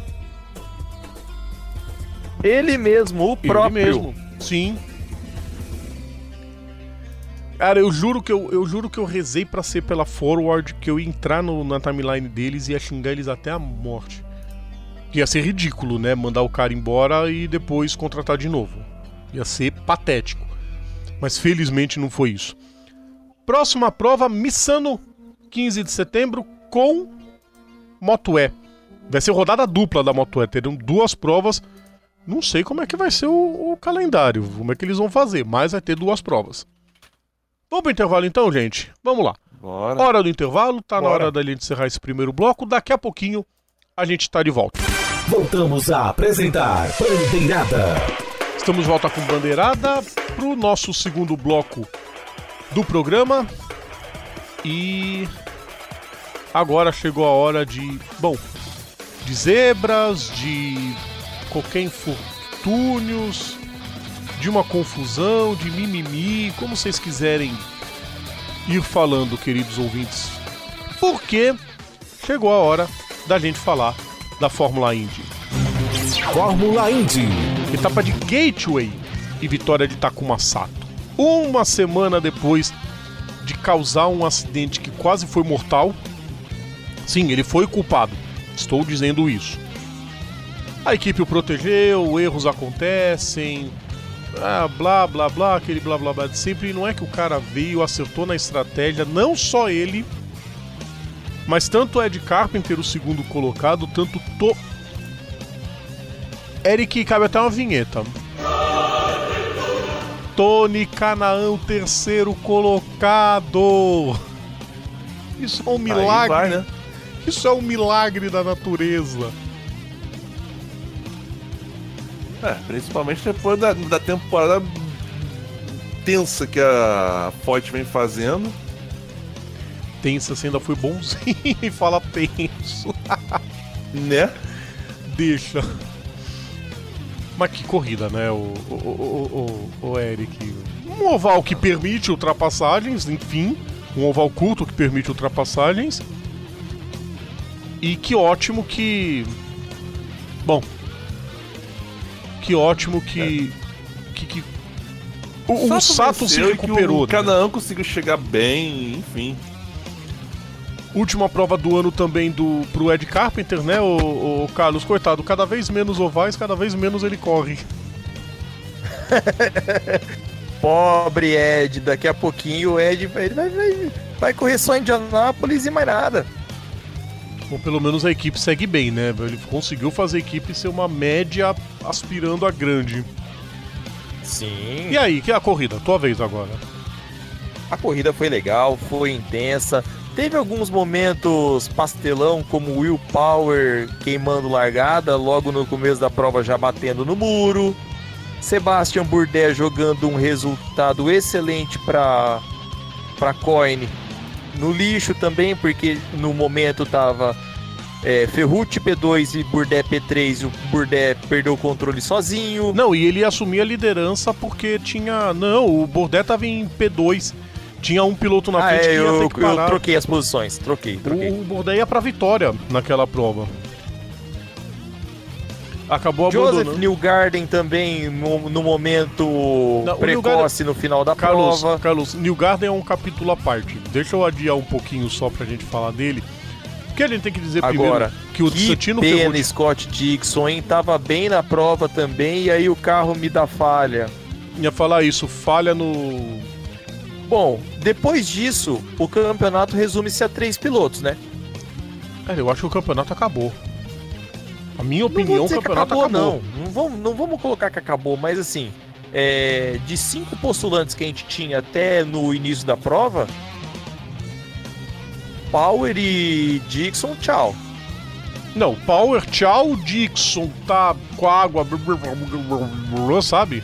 Ele mesmo, o próprio. Ele mesmo. Sim. Cara, eu juro que eu, eu juro que eu rezei pra ser pela forward, que eu ia entrar no- na timeline deles e ia xingar eles até a morte. Ia ser ridículo, né? Mandar o cara embora e depois contratar de novo. Ia ser patético. Mas felizmente não foi isso. Próxima prova, Missano, 15 de setembro, com Moto E. Vai ser rodada dupla da Moto E. Terão duas provas. Não sei como é que vai ser o, o calendário, como é que eles vão fazer, mas vai ter duas provas. Vamos pro intervalo então, gente? Vamos lá. Bora. Hora do intervalo, tá na Bora. hora da gente encerrar esse primeiro bloco. Daqui a pouquinho a gente tá de volta. Voltamos a apresentar Bandeirada. Estamos de volta com Bandeirada pro nosso segundo bloco do programa. E agora chegou a hora de, bom, de zebras, de qualquer infortúnios, de uma confusão, de mimimi, como vocês quiserem ir falando, queridos ouvintes. Porque chegou a hora da gente falar da Fórmula Indy. Fórmula Indy. Etapa de Gateway e vitória de Takuma Sato. Uma semana depois de causar um acidente que quase foi mortal. Sim, ele foi culpado. Estou dizendo isso. A equipe o protegeu, erros acontecem. Ah, blá blá blá, aquele blá blá blá de sempre. E não é que o cara veio, acertou na estratégia, não só ele, mas tanto Ed Carpenter, o segundo colocado, tanto to... Eric, cabe até uma vinheta. Tony Canaã, terceiro colocado. Isso é um milagre. vai, né? Isso é um milagre da natureza. É, principalmente depois da, da temporada tensa que a Ford vem fazendo. Tensa, você ainda foi bonzinho e fala tenso. Né? Deixa. Mas que corrida, né, o, o, o, o, o Eric? Um oval que permite ultrapassagens, enfim. Um oval curto que permite ultrapassagens. E que ótimo que. Bom. Que ótimo que. que, que- o, o Sato se que recuperou. O né? Canaã conseguiu chegar bem, enfim. Última prova do ano também do pro Ed Carpenter, né, o, Carlos? Coitado, cada vez menos ovais, cada vez menos ele corre. pobre Ed, daqui a pouquinho o Ed vai, vai, vai, vai correr só em Indianápolis e mais nada. Ou pelo menos a equipe segue bem, né? Ele conseguiu fazer a equipe ser uma média aspirando a grande. Sim. E aí, que é a corrida? Tua vez agora. A corrida foi legal, foi intensa. Teve alguns momentos pastelão, como Will Power queimando largada, logo no começo da prova já batendo no muro. Sebastian Bourdais jogando um resultado excelente para para Coin no lixo também, porque no momento tava é, Ferrucci P2 e Bourdais P3, e o Bourdais perdeu o controle sozinho. Não, e ele ia assumir a liderança porque tinha. Não, o Bourdais tava em P2. Tinha um piloto na ah, frente é, que ia eu, ter que parar. eu troquei as posições, troquei, troquei. O Bourdais ia pra vitória naquela prova. Acabou Joseph abandonando. Newgarden também no, no momento Não, o precoce no final da Carlos, prova. Carlos, New Garden é um capítulo à parte. Deixa eu adiar um pouquinho só pra gente falar dele. Porque a gente tem que dizer Agora, primeiro que o que Santino pena Ferrucci... Scott Dixon, hein? Tava bem na prova também e aí o carro me dá falha. ia falar isso, falha no... Bom, depois disso, o campeonato resume-se a três pilotos, né? Cara, eu acho que o campeonato acabou. A minha opinião, o campeonato acabou, acabou. não. Não vamos, não vamos colocar que acabou, mas assim, é, de cinco postulantes que a gente tinha até no início da prova, Power e Dixon, tchau. Não, Power, tchau, Dixon tá com água, sabe?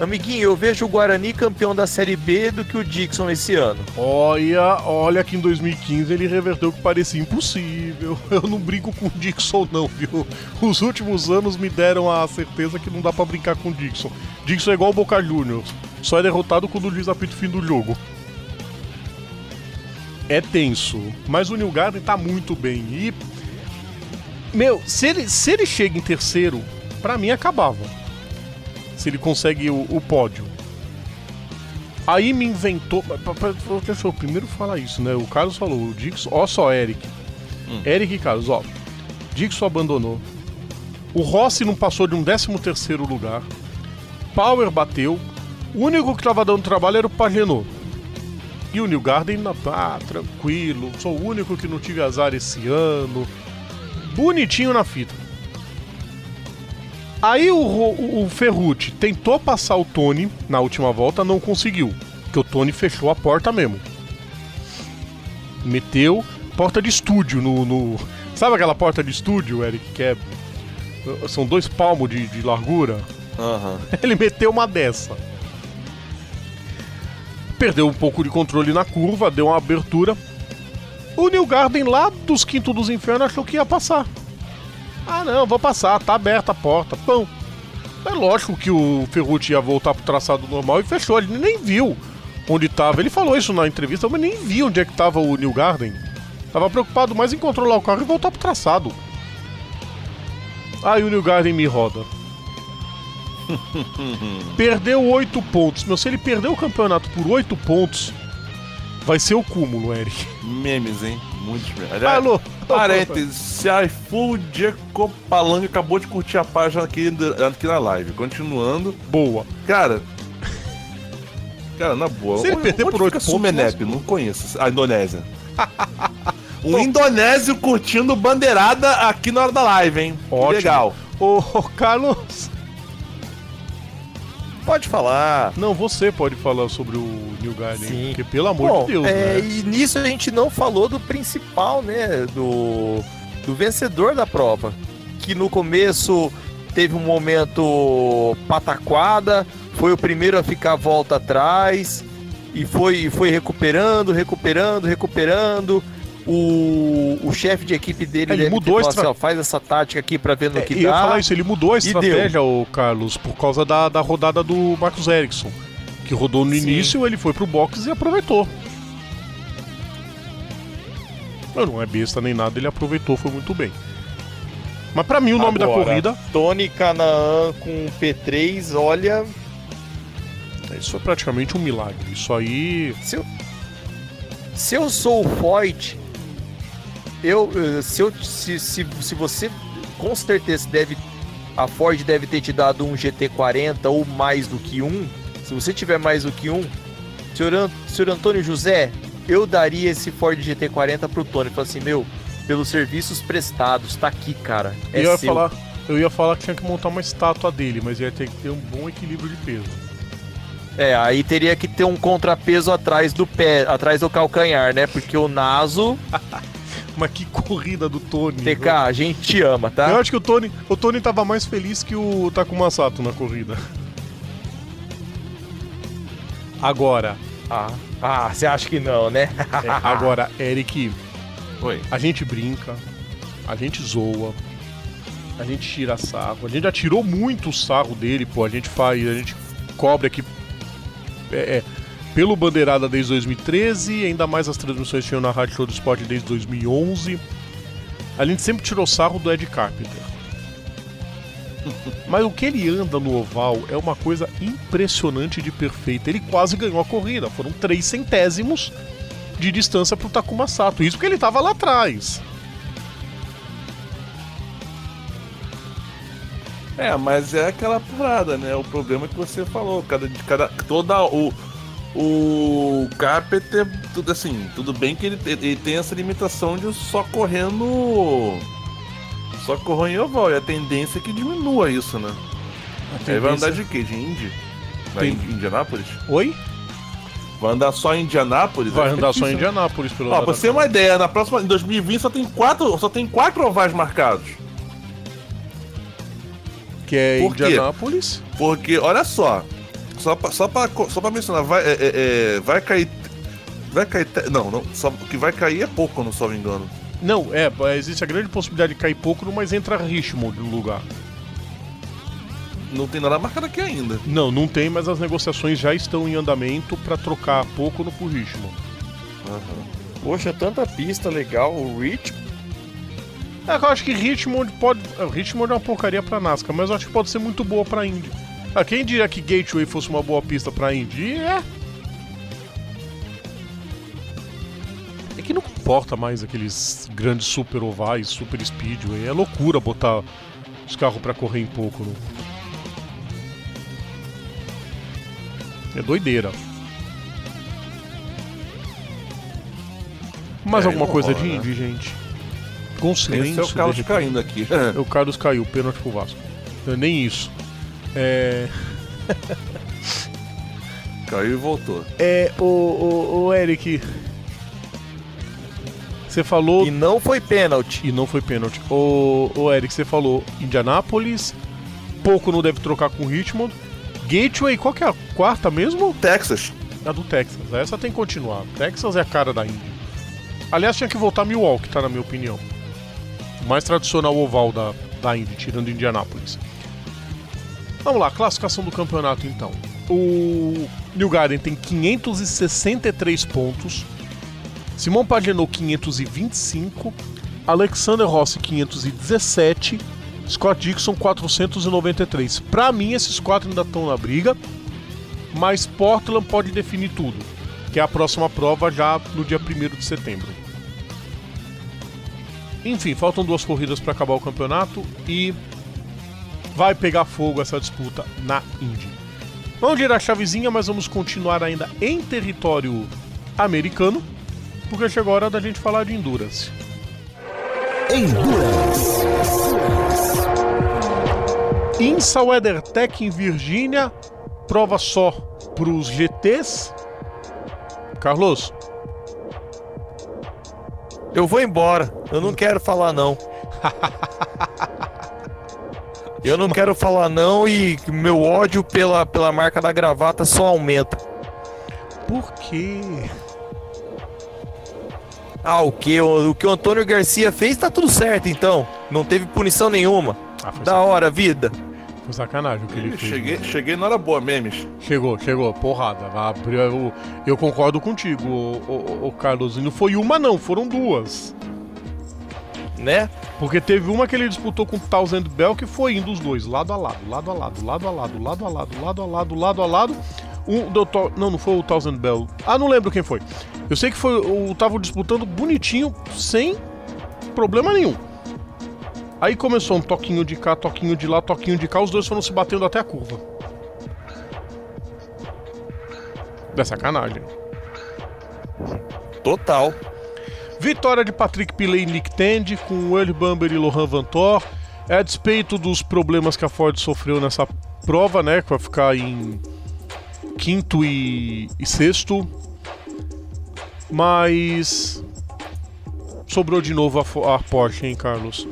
Amiguinho, eu vejo o Guarani campeão da Série B do que o Dixon esse ano. Olha, olha que em 2015 ele reverteu o que parecia impossível. Eu não brinco com o Dixon não, viu? Os últimos anos me deram a certeza que não dá pra brincar com o Dixon. Dixon é igual o Boca Juniors, só é derrotado quando o juiz apita o fim do jogo. É tenso, mas o New Garden tá muito bem e... Meu, se ele, se ele chega em terceiro, pra mim acabava. Se ele consegue o, o pódio. Aí me inventou. eu primeiro falar isso, né? O Carlos falou, o Dixon. Ó, só, Eric. Eric e Carlos, ó. Dixon abandonou. O Rossi não passou de um 13 terceiro lugar. Power bateu. O único que tava dando trabalho era o Pagenot. E o New Garden, na- ah, tranquilo. Sou o único que não tive azar esse ano. Bonitinho na fita. Aí o, o, o Ferrucci tentou passar o Tony na última volta, não conseguiu. Porque o Tony fechou a porta mesmo. Meteu porta de estúdio no. no- Sabe aquela porta de estúdio, Eric, que é. São dois palmos de, de largura? Aham. Ele meteu uma dessa. Perdeu um pouco de controle na curva, deu uma abertura. O New Garden lá dos quintos dos infernos achou que ia passar. Ah não, vou passar, tá aberta a porta. Pão. É lógico que o Ferrucci ia voltar pro traçado normal e fechou. Ele nem viu onde tava. Ele falou isso na entrevista, mas nem viu onde é que tava o New Garden. Tava preocupado mais em controlar o carro e voltar pro traçado. Aí o New Garden me roda. Perdeu 8 pontos. Meu, se ele perder o campeonato por 8 pontos, vai ser o cúmulo, Eric. Memes, hein? Muitos memes. Alô? Parênteses, se a Ecopalanga acabou de curtir a página aqui, aqui na live. Continuando. Boa. Cara. Cara, na boa. Se ele perder por oito fica pontos, Sumenep, não conheço. A Indonésia. um indonésio curtindo bandeirada aqui na hora da live, hein? Ótimo. Legal. Ô, Carlos. Pode falar. Não, você pode falar sobre o New Garden. Sim. Porque, pelo amor Bom, de Deus, é, né? e nisso a gente não falou do principal, né? Do, do vencedor da prova. Que no começo teve um momento pataquada, foi o primeiro a ficar a volta atrás e foi, foi recuperando, recuperando, recuperando. O, o chefe de equipe dele É, ele mudou estra- assim, ó, faz essa tática aqui pra ver no É, que dá. falar isso, ele mudou a E estratégia, o Carlos, por causa da, da rodada do Marcos Ericsson. Que rodou no Sim. início, ele foi pro box e aproveitou. Não é besta nem nada, ele aproveitou, foi muito bem. Mas pra mim o nome da Agora, corrida, Tony Canaan com P3, olha, isso é praticamente um milagre. Isso aí. se eu, se eu sou o Foyt, eu, eh, se, eu, se, se, se você com certeza deve a Ford deve ter te dado um GT40 ou mais do que um. Se você tiver mais do que um, senhor, An- senhor Antônio José, eu daria esse Ford GT40 pro Tony. Fala assim, meu, pelos serviços prestados, tá aqui, cara. É eu, ia seu. falar, eu ia falar que tinha que montar uma estátua dele, mas ia ter que ter um bom equilíbrio de peso. É, aí teria que ter um contrapeso atrás do pé, atrás do calcanhar, né? Porque o Naso, Mas que corrida do Tony. TK, a gente te ama, Eu tá? acho que o Tony, o Tony tava mais feliz que o Takuma Sato na corrida. Agora, Ah, ah, você acha que não, né? é, agora, Eric, Oi. a gente brinca, a gente zoa, a gente tira sarro, a gente já tirou muito o sarro dele, pô, a gente faz, a gente cobra aqui é, é, pelo Bandeirada desde 2013, ainda mais as transmissões que tinham na Rádio Show do Esporte desde 2011. A gente sempre tirou sarro do Ed Carpenter. Mas o que ele anda no oval é uma coisa impressionante de perfeita. Ele quase ganhou a corrida. Foram três centésimos de distância pro Takuma Sato. Isso porque ele tava lá atrás. É, mas é aquela parada, né? O problema é que você falou, cada de cada toda o o Carpenter, tudo assim, tudo bem que ele, ele tem essa limitação de só correndo só correr em oval, e a tendência é que diminua isso, né? Aí vai andar de quê? De Indy? Vai Tem- em Indianápolis? Oi? Vai andar só em Indianápolis? Vai É andar só em? Indianápolis pelo Ó, lado pra você ter uma ideia, na próxima, em 2020 só tem quatro, só tem quatro ovais marcados. Que é Por quê? Indianápolis. Porque, olha só, só pra, só pra, só pra mencionar, vai, é, é, é, vai cair. Vai cair. Não, não, só, o que vai cair é pouco, não só me engano. Não, é, existe a grande possibilidade de cair pouco, mas entra Richmond no lugar. Não tem nada marcado aqui ainda. Não, não tem, mas as negociações já estão em andamento para trocar pouco no por Richmond. Poxa, tanta pista legal, o Rich. É, eu acho que Richmond pode. é, Richmond é uma porcaria pra NASCAR, mas eu acho que pode ser muito boa pra Indy. Ah, quem diria que Gateway fosse uma boa pista pra Indy? É. É que não importa mais aqueles grandes super ovais, super speedway. É loucura botar os carros pra correr em pouco. Não? É doideira. Mais É, alguma coisa rola, de né? Indy, gente? Com Esse é o Carlos de caindo aqui. O Carlos caiu, pênalti pro Vasco. Não, Nem isso. É. Caiu e voltou. É, o, o, o Eric. Você falou. E não foi pênalti. E não foi pênalti. O, o Eric, você falou Indianápolis. Pouco não deve trocar com Richmond. Gateway, qual que é a quarta mesmo? Texas. A do Texas. Essa tem que continuar. Texas é a cara da Indy. Aliás, tinha que voltar Milwaukee, tá? Na minha opinião. O mais tradicional oval da, da Indy, tirando Indianápolis. Vamos lá, classificação do campeonato então. O New Garden tem 563 pontos. Simon Pagenaud 525. Alexander Rossi 517. Scott Dixon 493. Pra mim, esses quatro ainda estão na briga mas Portland pode definir tudo, que é a próxima prova já no dia 1 de setembro. Enfim, faltam duas corridas para acabar o campeonato e vai pegar fogo essa disputa na Indy. Vamos girar a chavezinha, mas vamos continuar ainda em território americano, porque chegou a hora da gente falar de Endurance. Endurance. INSA WeatherTech em Virgínia, prova só para os GTs. Carlos, Eu vou embora. Eu não quero falar não. Eu não quero falar não e meu ódio pela, pela marca da gravata só aumenta. por quê? Ah, o que? O, o que o Antônio Garcia fez tá tudo certo então. Não teve punição nenhuma. Ah, Da sac- hora, vida. foi sacanagem o que ele fez. Cheguei, cheguei na hora boa, memes. Chegou, chegou, porrada. Abriu- Eu, eu concordo contigo, o, o, o Carlos. E não foi uma, não, foram duas. Né? Porque teve uma que ele disputou com o Thousand Bell que foi indo os dois, lado a lado, lado a lado, lado a lado, lado a lado, lado a lado, lado a lado. Um do Thor- Não, não foi o Thousand Bell. Ah, não lembro quem foi. Eu sei que foi o tava disputando bonitinho, sem problema nenhum. Aí começou um toquinho de cá, toquinho de lá, toquinho de cá, os dois foram se batendo até a curva. É sacanagem. Total. Vitória de Patrick Pillay e Nick Tandy com Earl Bamber e Lohan Vantor. É a despeito dos problemas que a Ford sofreu nessa prova, né? Que vai ficar em quinto e, e sexto. Mas sobrou de novo a, a Porsche, hein, Carlos?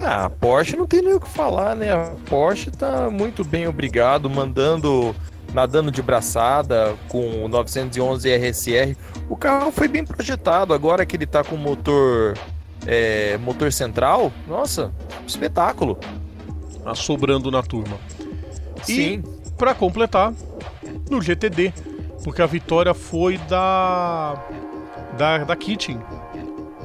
Ah, a Porsche não tem nem o que falar, né? A Porsche tá muito bem, obrigado, mandando, nadando de braçada com o 911 RSR. O carro foi bem projetado, agora que ele tá com motor é, motor central, nossa, espetáculo. Assobrando na turma. Sim. E, pra completar, no GTD, porque a vitória foi da da, da Kitchen,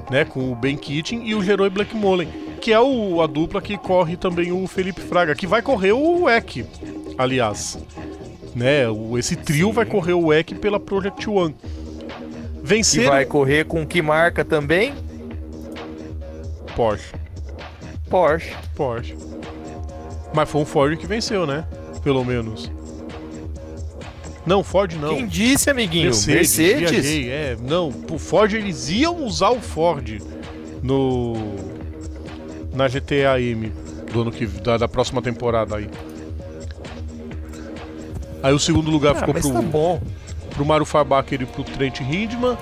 né, com o Ben Kitchen e o Geroi Blackmolen, que é o, a dupla que corre também o Felipe Fraga, que vai correr o EC, aliás. Né, o, esse trio Sim. vai correr o EC pela Project One. Vencer... E vai correr com que marca também? Porsche. Porsche. Porsche. Mas foi um Ford que venceu, né? Pelo menos. Não, Ford não. Quem disse, amiguinho? Mercedes. Mercedes. Viajei, é, não, o Ford eles iam usar o Ford no na GTA M do ano que da, da próxima temporada aí. Aí o segundo lugar ah, ficou pro tá bom. pro Mario Farbacher e pro Trent Hindman.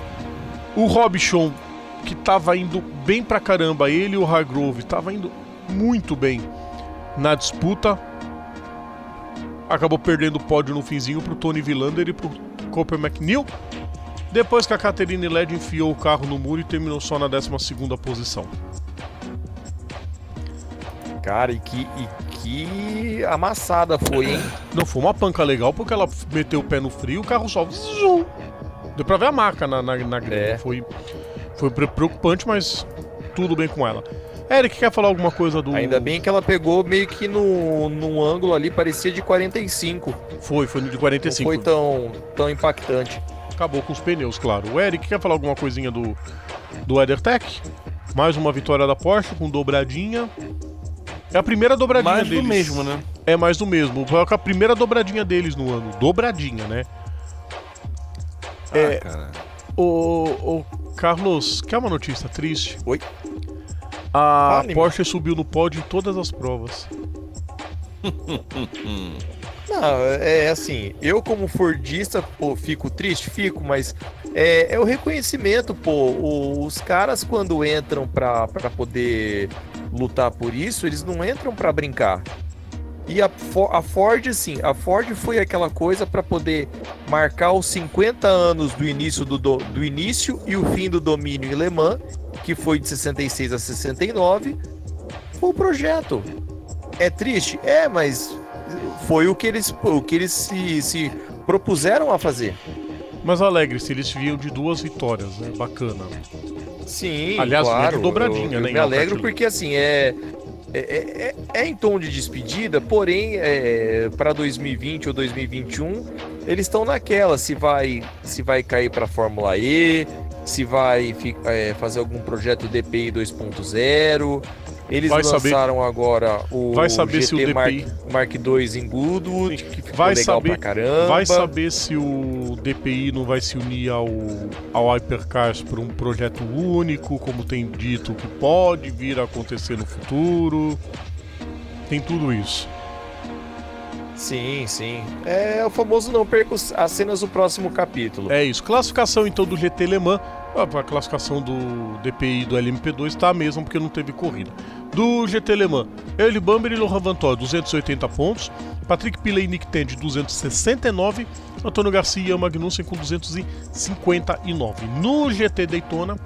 O Robson que tava indo bem pra caramba, ele e o Hargrove tava indo muito bem na disputa acabou perdendo o pódio no finzinho pro Tony Villander e pro Cooper McNeil. Depois que a Catherine Led enfiou o carro no muro e terminou só na 12 posição. Cara, e que, e que amassada foi, hein? Não, foi uma panca legal porque ela meteu o pé no frio o carro só. Zoom. Deu pra ver a marca na, na, na é. Foi, foi preocupante, mas tudo bem com ela. Eric, quer falar alguma coisa do. Ainda bem que ela pegou meio que no, num ângulo ali, parecia de 45. Foi, foi de 45. Não foi tão, tão impactante. Acabou com os pneus, claro. O Eric, quer falar alguma coisinha do, do EtherTech? Mais uma vitória da Porsche com dobradinha. É a primeira dobradinha mais deles. Mais do mesmo, né? É mais do mesmo. É a primeira dobradinha deles no ano. Dobradinha, né? Ah, é, cara. O, o Carlos, quer uma notícia triste? Oi. A Fale, Porsche subiu no pódio em todas as provas. Não, é assim, eu como Fordista, pô, fico triste, fico, mas é, é o reconhecimento, pô. O, os caras quando entram pra, pra poder lutar por isso, eles não entram pra brincar. E a, a Ford, sim, a Ford foi aquela coisa para poder marcar os 50 anos do início do, do, do início e o fim do domínio em Le Mans, que foi de 66 a 69. Foi o projeto. É triste? É, mas foi o que eles, o que eles se, se propuseram a fazer. Mas alegre, se eles vinham de duas vitórias, né? Bacana. Sim, Aliás, claro. dobradinha, eu, né? Eu me alegro porque assim é é, é, é, é, em tom de despedida, porém, é, para 2020 ou 2021, eles estão naquela: se vai, se vai cair para a Fórmula E, se vai é, fazer algum projeto DPI 2.0, eles vai lançaram saber, agora o vai saber GT se o DPI... Mark, Mark II em Goodwood, que ficou vai legal saber, pra caramba. Vai saber se o DPI não vai se unir ao, ao Hypercars por um projeto único, como tem dito que pode vir a acontecer no futuro. Tem tudo isso. Sim, sim. É o famoso não perca as cenas do próximo capítulo. É isso. Classificação então do GT Le Mans. A classificação do DPI do LMP2 está a mesma porque não teve corrida. Do GT Le Mans, Early Bamber e Lohan Vantor, 280 pontos. Patrick Pillay e Nick Tandy, 269. Antônio Garcia e Magnussen com 259. No GT Daytona,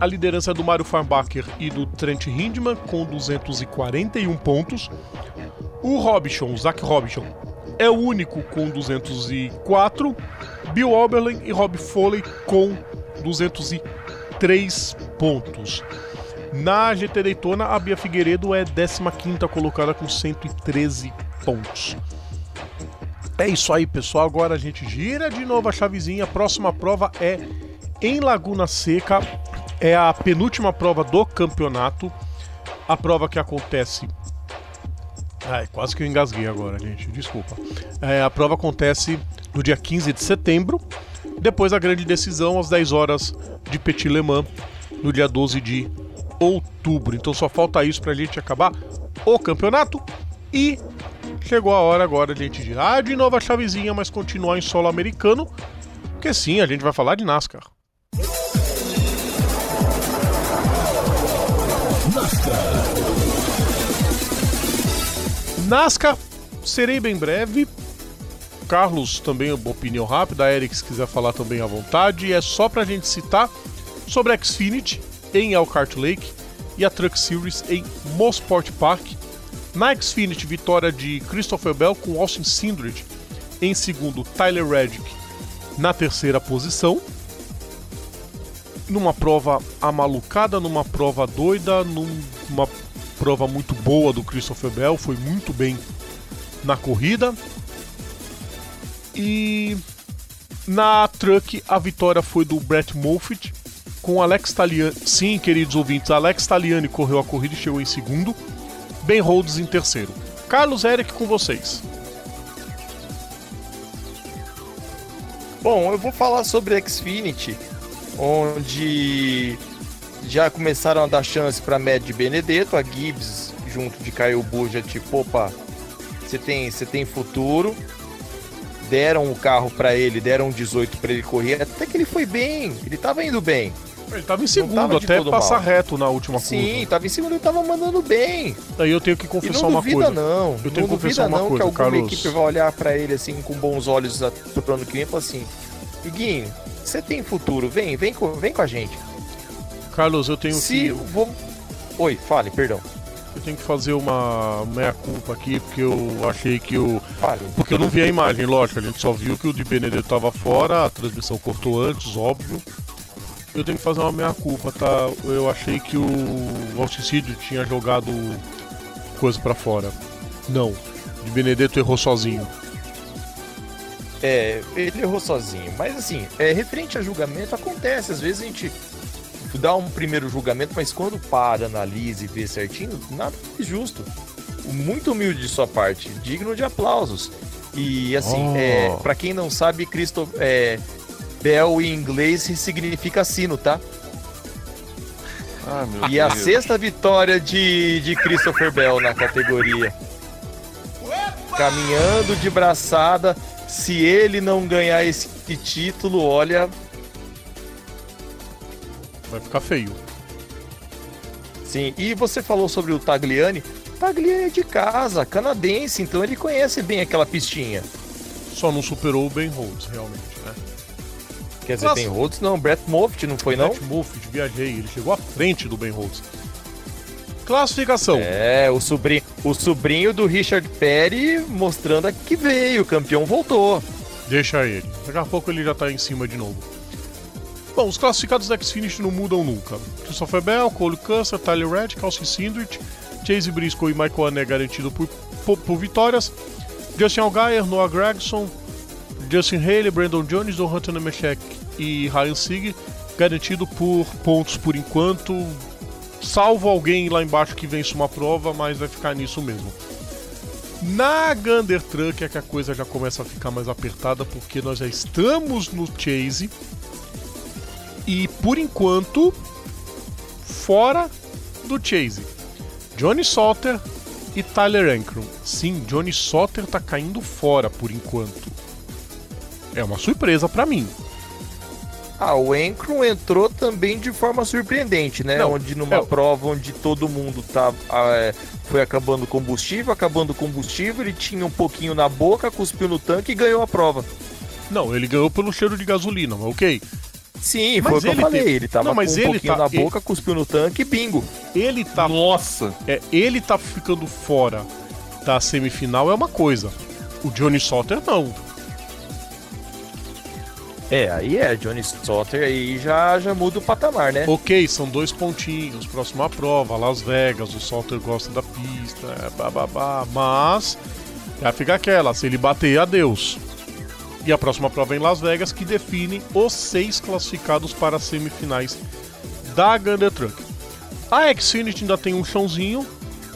a liderança é do Mário Farbacher e do Trent Hindman com 241 pontos. O Robson, o Zach Robson, é o único com 204. Bill Oberlin e Rob Foley com 203 pontos. Na GT Daytona, a Bia Figueiredo é 15ª colocada com 113 pontos. É isso aí, pessoal. Agora a gente gira de novo a chavezinha. A próxima prova é em Laguna Seca. é a penúltima prova do campeonato. A prova que acontece. Ai, quase que eu engasguei agora, gente. Desculpa. É, a prova acontece no dia 15 de setembro. Depois a grande decisão às 10 horas de Petit Le Mans, no dia 12 de outubro. Então só falta isso pra gente acabar o campeonato. E chegou a hora agora de a de novo a chavezinha, mas continuar em solo americano. Porque sim, a gente vai falar de NASCAR. NASCAR, serei bem breve. Carlos também uma opinião rápida, a Eric se quiser falar também à vontade. É só pra gente citar sobre a Xfinity em Elkhart Lake e a Truck Series em Mosport Park. Na Xfinity, vitória de Christopher Bell com Austin Sindridge em segundo, Tyler Reddick na terceira posição. Numa prova amalucada, numa prova doida, numa prova muito boa do Christopher Bell, foi muito bem na corrida. E na truck a vitória foi do Brett Moffitt com Alex Taliani. Sim, queridos ouvintes, Alex Taliani correu a corrida e chegou em segundo. Ben Rhodes em terceiro. Carlos Eric com vocês. Bom, eu vou falar sobre Xfinity, onde já começaram a dar chance para Mad Benedetto, a Gibbs junto de Caio Buja, tipo, opa, você tem, você tem futuro. Deram o carro para ele, deram um 18 para ele correr, até que ele foi bem, ele tava indo bem. Ele tava em segundo, tava até passar mal. reto na última Sim, curva. Sim, tava em segundo e tava mandando bem. Daí eu tenho que confessar uma coisa. Não, eu tenho não que confessar uma não coisa, que alguma Carlos. equipe vai olhar para ele assim com bons olhos pro ano que vem e falar assim: Iguinho, você tem futuro, vem, vem com, vem com a gente. Carlos, eu tenho Se que. Vou... Oi, fale, perdão. Eu tenho que fazer uma meia-culpa aqui, porque eu achei que o. Fale. Porque eu não vi a imagem, lógico, a gente só viu que o de Benedetto estava fora, a transmissão cortou antes, óbvio. Eu tenho que fazer uma meia-culpa, tá? Eu achei que o Valticídio tinha jogado coisa para fora. Não. De Benedetto errou sozinho. É, ele errou sozinho. Mas assim, é, referente a julgamento, acontece. Às vezes a gente dá um primeiro julgamento, mas quando para, analisa e vê certinho, nada é justo. Muito humilde de sua parte, digno de aplausos. E assim, oh. é, para quem não sabe, Cristo, é, Bell em inglês significa sino, tá? Ah, e Deus. a sexta vitória de, de Christopher Bell na categoria. Caminhando de braçada, se ele não ganhar esse título, olha. Vai ficar feio. Sim, e você falou sobre o Tagliani. Tagliani é de casa, canadense, então ele conhece bem aquela pistinha. Só não superou o Ben Rhodes, realmente, né? Quer dizer, Nossa. Ben Rhodes não, Brett Moffitt não foi, não? Brett Moffitt, viajei, ele chegou à frente do Ben Rhodes. Classificação. É, o sobrinho, o sobrinho do Richard Perry mostrando que veio, o campeão voltou. Deixa ele. Daqui a pouco ele já tá em cima de novo. Bom, os classificados da X-Finish não mudam nunca. Christopher Bell, Cole Custer, Tyler Reddick, Calcin Sindrich, Chase Briscoe e Michael Anne garantido por, por, por, vitórias. Justin Allgaier, Noah Gregson, Justin Haley, Brandon Jones, Don Hunter Nemechek e Ryan Sieg garantido por pontos por enquanto salvo alguém lá embaixo que vence uma prova, mas vai ficar nisso mesmo. Na Gander Truck é que a coisa já começa a ficar mais apertada, porque nós já estamos no Chase. E por enquanto, fora do Chase. Johnny Salter e Tyler Ankrum. Sim, Johnny Salter tá caindo fora por enquanto. É uma surpresa para mim. Ah, o Encron entrou também de forma surpreendente, né? Não, onde numa é... prova onde todo mundo tá, é, foi acabando combustível, acabando combustível, ele tinha um pouquinho na boca, cuspiu no tanque e ganhou a prova. Não, ele ganhou pelo cheiro de gasolina, ok. Sim, mas foi o que eu falei. Tem... Ele tava não, mas com um pouquinho tá... na boca, ele... cuspiu no tanque e bingo. Ele tá. Nossa! É, ele tá ficando fora da semifinal é uma coisa. O Johnny Sotter não. É, aí é, Johnny Sotter aí já, já muda o patamar, né? Ok, são dois pontinhos, próxima prova, Las Vegas, o Sotter gosta da pista, é, bababá, mas já fica aquela, se ele bater, adeus. E a próxima prova é em Las Vegas, que define os seis classificados para as semifinais da Gander Truck. A Xfinity ainda tem um chãozinho.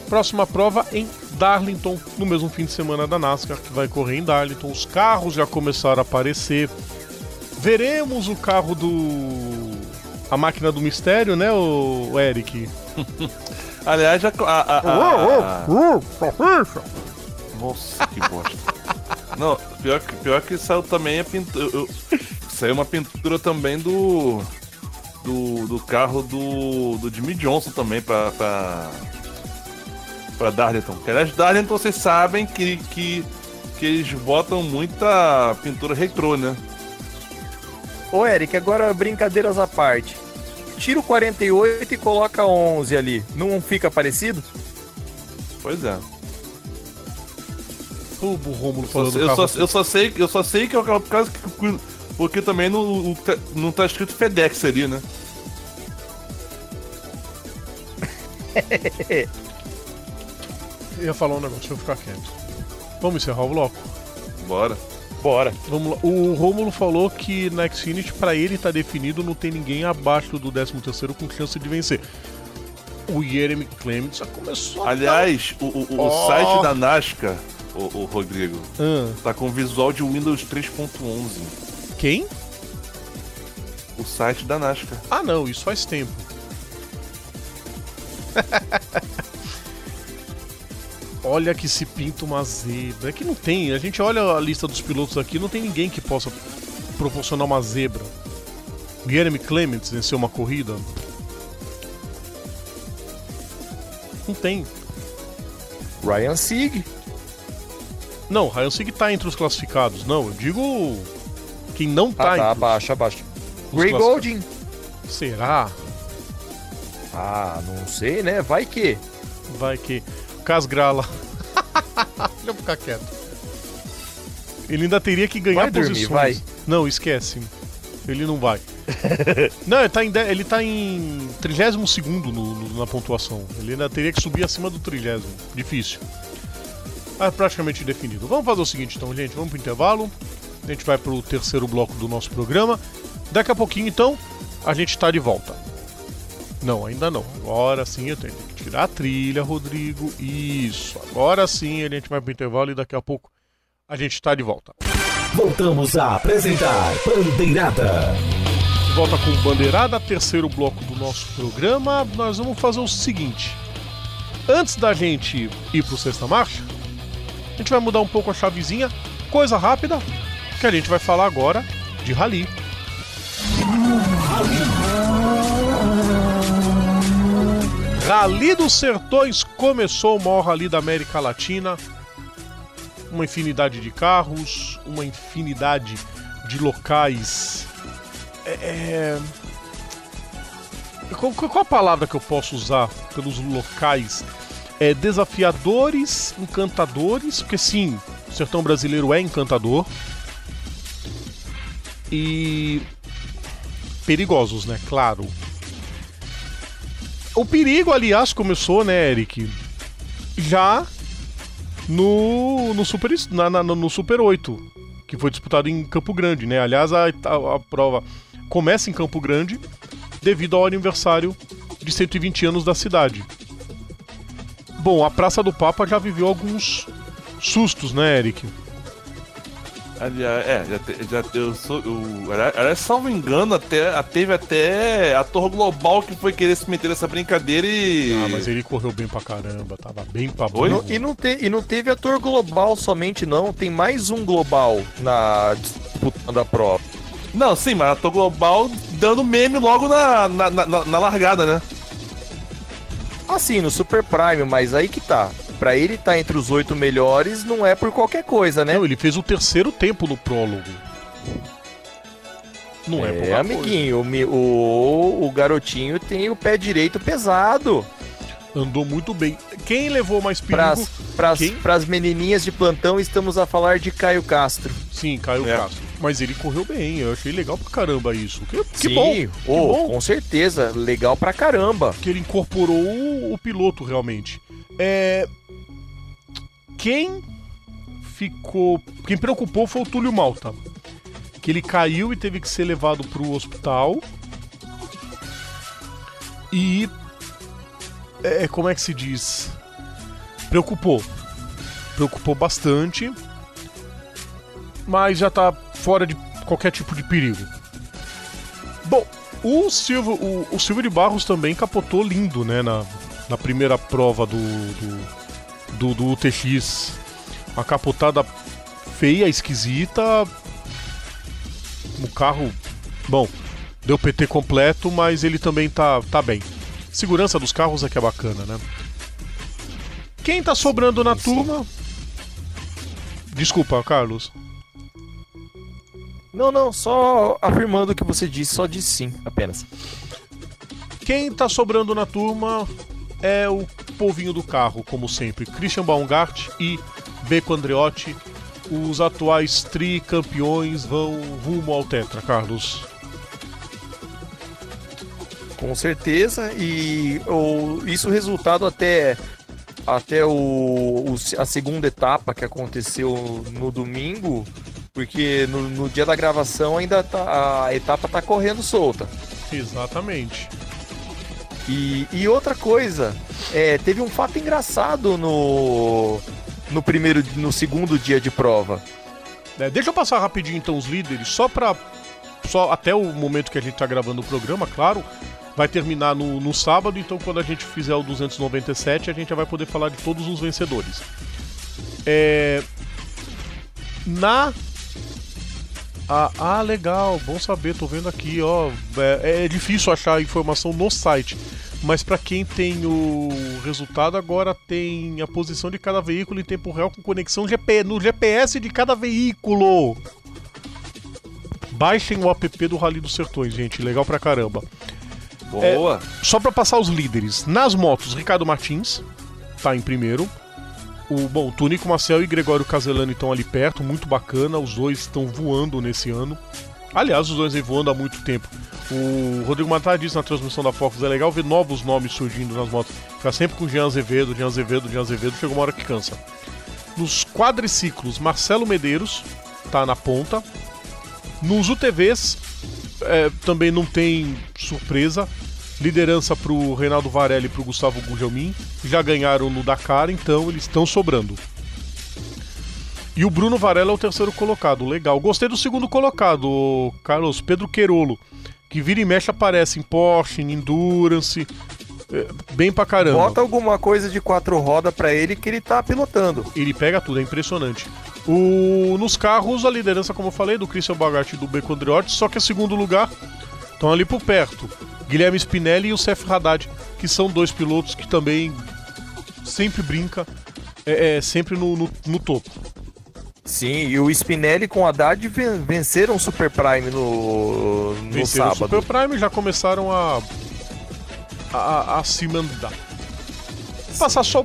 Próxima prova em Darlington, no mesmo fim de semana da NASCAR, que vai correr em Darlington. Os carros já começaram a aparecer. Veremos o carro do. A máquina do mistério, né, o Eric? Aliás, a. a, a, a... Nossa, que bosta. Não, pior que, pior que saiu também a pintura. Saiu uma pintura também do. Do, do carro do, do Jimmy Johnson também pra. pra, pra Darlington. Que, aliás, Darlington vocês sabem que, que, que eles botam muita pintura retrô, né? Ô Eric, agora brincadeiras à parte. Tira o 48 e coloca 11 ali. Não fica parecido? Pois é. O Rômulo Eu falando eu, carro. só, eu só sei, eu só sei que é o carro por causa que. Porque também não, não tá escrito FedEx ali, né? Eu ia falar um negócio, deixa eu ficar quieto. Vamos encerrar o bloco? Bora. Bora. Vamos lá. O Rômulo falou que na Xfinity, pra ele tá definido, não tem ninguém abaixo do 13º com chance de vencer. O Jeremy Clements já começou a Aliás, o, o, o Oh. site da NASCAR, o, o Rodrigo, Ah, tá com visual de Windows 3.11. quem? O site da NASCAR. Ah não, isso faz tempo. olha que se pinta uma zebra. É que não tem. A gente olha a lista dos pilotos aqui, não tem ninguém que possa proporcionar uma zebra. Jeremy Clements venceu uma corrida? Não tem. Ryan Sieg. Não, Ryan Sieg tá entre os classificados. Não, eu digo quem não tá, Ah, tá, abaixo. os Ray. Golding. Será? Ah, não sei, né? Vai que. Vai que. Casgrala. Deixa eu ficar quieto. Ele ainda teria que ganhar Vai dormir, posições. vai. Não, esquece. Ele não vai. não, ele tá em, ele tá em 32 no, no, na pontuação. Ele ainda teria que subir acima do 30. Difícil. É praticamente definido. Vamos fazer o seguinte então, gente. Vamos pro intervalo. A gente vai pro terceiro bloco do nosso programa. Daqui a pouquinho, então, a gente tá de volta. Não, ainda não. Agora sim eu tenho que tirar a trilha, Rodrigo. Isso. Agora sim a gente vai pro intervalo e daqui a pouco a gente tá de volta. Voltamos a apresentar Bandeirada. De volta com Bandeirada, terceiro bloco do nosso programa. Nós vamos fazer o seguinte: antes da gente ir pro Sexta Marcha, a gente vai mudar um pouco a chavezinha, coisa rápida, que a gente vai falar agora de rally. Rally dos Sertões começou o maior rally da América Latina. Uma infinidade de carros, uma infinidade de locais é... Qual, qual a palavra que eu posso usar pelos locais? É desafiadores, encantadores, porque sim, o sertão brasileiro é encantador. E perigosos, né? Claro. O perigo, aliás, começou, né, Eric? Já no, no, Super, na, na- no Super 8, que foi disputado em Campo Grande, né? Aliás, a, a- a prova começa em Campo Grande devido ao aniversário de 120 anos da cidade. Bom, a Praça do Papa já viveu alguns sustos, né, Eric? Aliás, é, já, te- já eu sou. Eu, aliás- salvo engano, até, teve até ator global que foi querer se meter nessa brincadeira e. Ah, mas ele correu bem pra caramba, tava bem pra Oi? bom. E não, te- e não teve ator global somente, não. Tem mais um global na disputa da prova. Não, sim, mas ator global dando meme logo na, na, na, na largada, né? Assim, no Super Prime, mas aí que tá. Pra ele estar entre os oito melhores, não é por qualquer coisa, né? Não, ele fez o terceiro tempo no prólogo. Não é, É, pouca amiguinho, o, o, o garotinho tem o pé direito pesado. Andou muito bem. Quem levou mais perigo? Quem? pras menininhas de plantão, estamos a falar de Caio Castro. Sim, Caio É. Castro. Mas ele correu bem, eu achei legal pra caramba isso. Que, que Sim, bom, que bom com certeza, legal pra caramba. que ele incorporou o, o piloto realmente. É... Quem ficou... Quem preocupou foi o Túlio Malta. Que ele caiu e teve que ser levado pro hospital. E. É, como é que se diz? Preocupou. Preocupou bastante. Mas já tá fora de qualquer tipo de perigo. Bom, o Silvio, o, o Silvio de Barros também capotou lindo, né? Na, na primeira prova do, do, do, do UTX. Uma capotada feia, esquisita. O carro, bom, deu PT completo, mas ele também tá, tá bem. Segurança dos carros é que é bacana, né? Quem tá sobrando na turma? Desculpa, Carlos. Não, não, só afirmando o que você disse, só disse sim, apenas. Quem tá sobrando na turma é o povinho do carro, como sempre. Christian Baumgart e Beco Andreotti. Os atuais tricampeões vão rumo ao Tetra, Carlos. Com certeza, e o, isso resultado até, até o, o, a segunda etapa que aconteceu no domingo, porque no, no dia da gravação ainda tá, a etapa tá correndo solta. Exatamente. E, e outra coisa, é, teve um fato engraçado no, no primeiro, no segundo dia de prova. É, deixa eu passar rapidinho então os líderes, só para só até o momento que a gente tá gravando o programa, claro, vai terminar no, no sábado, então quando a gente fizer o 297, a gente já vai poder falar de todos os vencedores. É, na ah, ah, legal, bom saber, tô vendo aqui, ó. É, é difícil achar informação no site, mas para quem tem o resultado agora tem a posição de cada veículo em tempo real com conexão GP, no GPS de cada veículo. Baixem o app do Rally dos Sertões, gente, legal pra caramba. Boa. É, só para passar os líderes. Nas motos, Ricardo Martins tá em primeiro. O, bom, Tunico Marcel e Gregório Caselani estão ali perto, muito bacana. Os dois estão voando nesse ano. Aliás, os dois vêm voando há muito tempo. O Rodrigo Matar disse na transmissão da Fox: é legal ver novos nomes surgindo nas motos. Ficar sempre com o Jean Azevedo, Jean Azevedo, Jean Azevedo. Chegou uma hora que cansa. Nos quadriciclos, Marcelo Medeiros tá na ponta. Nos UTVs, é, também não tem surpresa. Liderança para o Reinaldo Varelli e para o Gustavo Gugelmin. Já ganharam no Dakar, então eles estão sobrando. E o Bruno Varela é o terceiro colocado. Legal. Gostei do segundo colocado, Carlos. Pedro Queirolo. Que vira e mexe aparece em Porsche, em Endurance. É, bem pra caramba. Bota alguma coisa de quatro rodas para ele que ele tá pilotando. Ele pega tudo, é impressionante. O... Nos carros, a liderança, como eu falei, do Christian Bagatti e do Beco Andreotti, só que em segundo lugar estão ali por perto. Guilherme Spinelli e o Seth Haddad, que são dois pilotos que também sempre brinca, é, é sempre no, no, no, topo. Sim, e o Spinelli com o Haddad venceram o Super Prime no, no venceram sábado. o Super Prime já começaram a, a, a se mandar. Vou passar só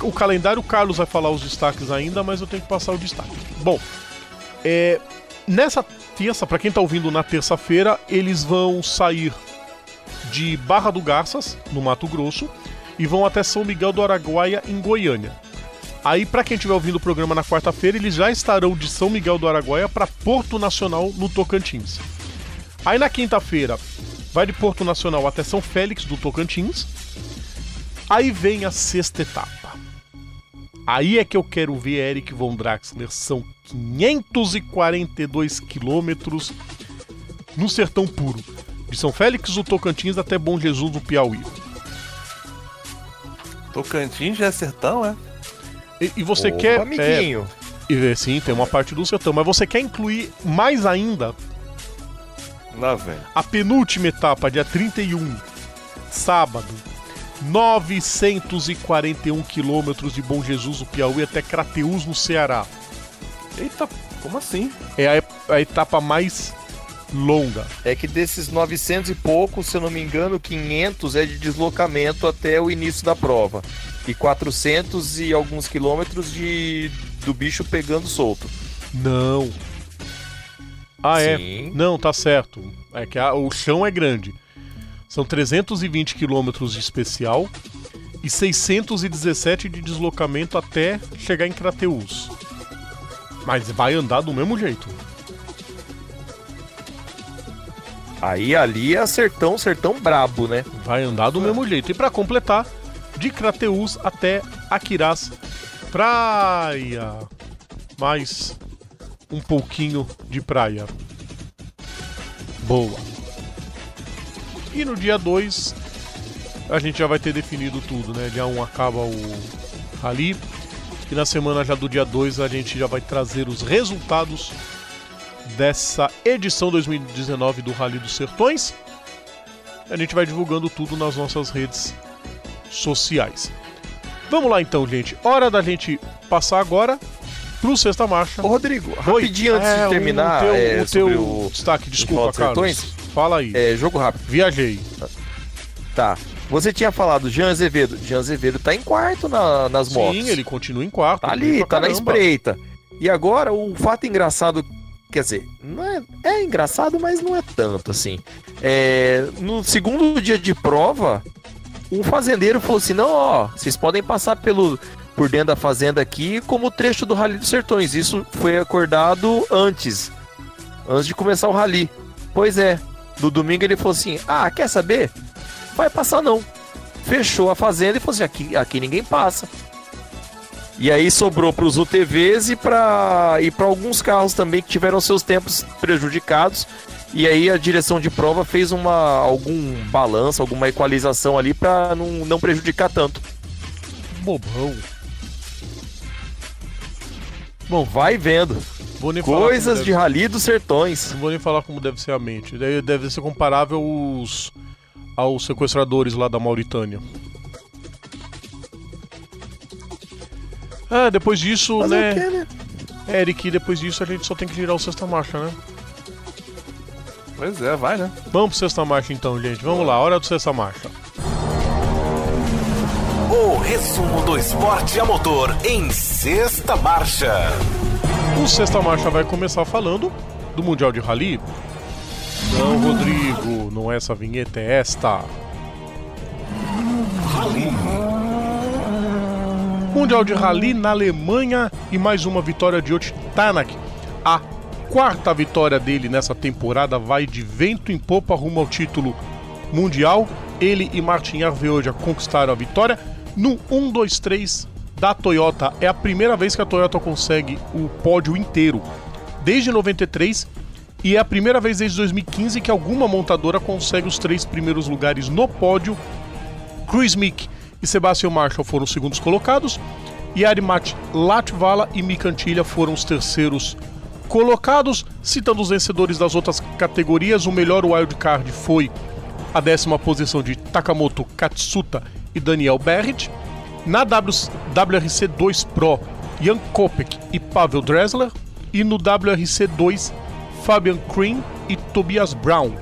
o calendário, o Carlos vai falar os destaques ainda, mas eu tenho que passar o destaque. Bom, é, nessa terça, para quem tá ouvindo na terça-feira, eles vão sair de Barra do Garças, no Mato Grosso, e vão até São Miguel do Araguaia, em Goiânia. Aí, para quem estiver ouvindo o programa na quarta-feira, eles já estarão de São Miguel do Araguaia para Porto Nacional, no Tocantins. Aí, na quinta-feira, vai de Porto Nacional até São Félix do Tocantins. Aí vem a sexta etapa. Aí é que eu quero ver Eric Von Draxler. São 542 quilômetros no sertão puro. De São Félix do Tocantins até Bom Jesus do Piauí. Tocantins já é sertão, é? E, e você Opa, quer. Amiguinho. É, e, sim, tem uma parte do sertão, mas você quer incluir mais ainda. Lá vem. A penúltima etapa, dia 31, sábado. 941 quilômetros de Bom Jesus do Piauí até Crateús, no Ceará. Eita, como assim? É a, a etapa mais longa. É que desses 900 e pouco, se eu não me engano, 500 é de deslocamento até o início da prova. E 400 e alguns quilômetros de do bicho pegando solto. Não. Ah, é? Sim. é? Não, tá certo. É que a, o chão é grande. São 320 quilômetros de especial e 617 de deslocamento até chegar em Crateus. Mas vai andar do mesmo jeito. Aí ali é sertão, sertão brabo, né? Vai andar do mesmo jeito. E para completar, de Crateus até Aquiraz Praia. Mais um pouquinho de praia. Boa. E no dia 2 a gente já vai ter definido tudo, né? Dia 1 um acaba o rally. E na semana já do dia 2 a gente já vai trazer os resultados dessa edição 2019 do Rally dos Sertões. A gente vai divulgando tudo nas nossas redes sociais. Vamos lá então, gente. Hora da gente passar agora pro Sexta Marcha. Ô, Rodrigo, Oi. rapidinho antes é, de terminar. O teu, é, o teu o... destaque, desculpa, Carlos. Fala aí. É, jogo rápido. Viajei. Tá. Você tinha falado Jean Azevedo. Jean Azevedo tá em quarto na, nas Sim, motos. Sim, ele continua em quarto. Tá ali, tá na espreita. E agora, o fato engraçado quer dizer, não é, é engraçado, mas não é tanto assim. É, no segundo dia de prova, um fazendeiro falou assim: não, ó, vocês podem passar pelo por dentro da fazenda aqui como trecho do Rally dos Sertões. Isso foi acordado antes, antes de começar o rally. Pois é, no domingo ele falou assim: ah, quer saber? Vai passar não. Fechou a fazenda e falou assim: aqui, aqui ninguém passa. E aí sobrou para os UTVs e para e alguns carros também que tiveram seus tempos prejudicados. E aí a direção de prova fez uma algum balanço, alguma equalização ali para não, não prejudicar tanto. Bobão. Bom, vai vendo. Coisas de rali dos sertões. Não vou nem falar como deve ser a mente. Deve ser comparável aos, aos sequestradores lá da Mauritânia. Ah, depois disso, Mas né? Quê, né? Eric, depois disso a gente só tem que girar o sexta marcha, né? Pois é, vai, né? Vamos pro sexta marcha então, gente. Vamos lá, hora do sexta marcha. O resumo do esporte a motor em sexta marcha. O sexta marcha vai começar falando do Mundial de Rally. Não, Rodrigo, não é essa vinheta, é esta. Rally. Mundial de Rally na Alemanha e mais uma vitória de Ot Tanak. A quarta vitória dele nessa temporada vai de vento em popa rumo ao título mundial. Ele e Martin Arveoja conquistaram a vitória no 1-2-3 da Toyota. É a primeira vez que a Toyota consegue o pódio inteiro desde 93 e é a primeira vez desde 2015 que alguma montadora consegue os três primeiros lugares no pódio. Chris Mick e Sebastian Marshall foram os segundos colocados, e Arimat Latvala e Micantilha foram os terceiros colocados. Citando os vencedores das outras categorias, o melhor wildcard foi a décima posição de Takamoto Katsuta e Daniel Berrit. Na WRC 2 Pro, Jan Kopek e Pavel Dressler. E no WRC 2, Fabian Cream e Tobias Brown.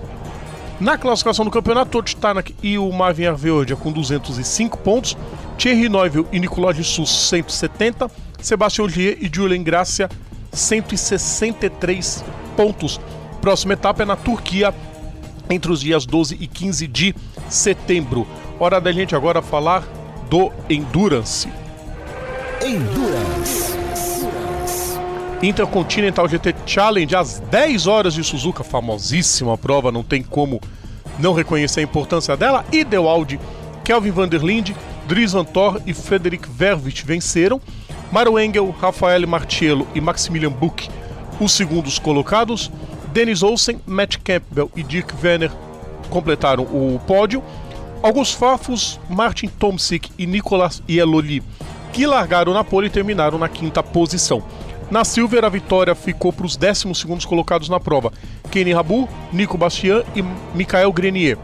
Na classificação do campeonato, Todd Tanak e o Marvin Arveordia com 205 pontos, Thierry Neuville e Nicolas de Sus 170, Sebastião Gier e Julian Gracia 163 pontos. Próxima etapa é na Turquia, entre os dias 12 e 15 de setembro. Hora da gente agora falar do Endurance. Endurance. Intercontinental GT Challenge às 10 horas de Suzuka, famosíssima prova, não tem como não reconhecer a importância dela. E The Audi, Kelvin van der Linde, Dries Van Thor e Frederik Verwit venceram. Maro Engel, Rafael Martiello e Maximilian Buch, os segundos colocados. Dennis Olsen, Matt Campbell e Dirk Werner completaram o pódio. Alguns Fafos, Martin Tomsik e Nicolas Ieloli, que largaram na pole e terminaram na quinta posição. Na Silver, a vitória ficou para os 12 colocados na prova: Kenny Rabu, Nico Bastian e Michael Grenier.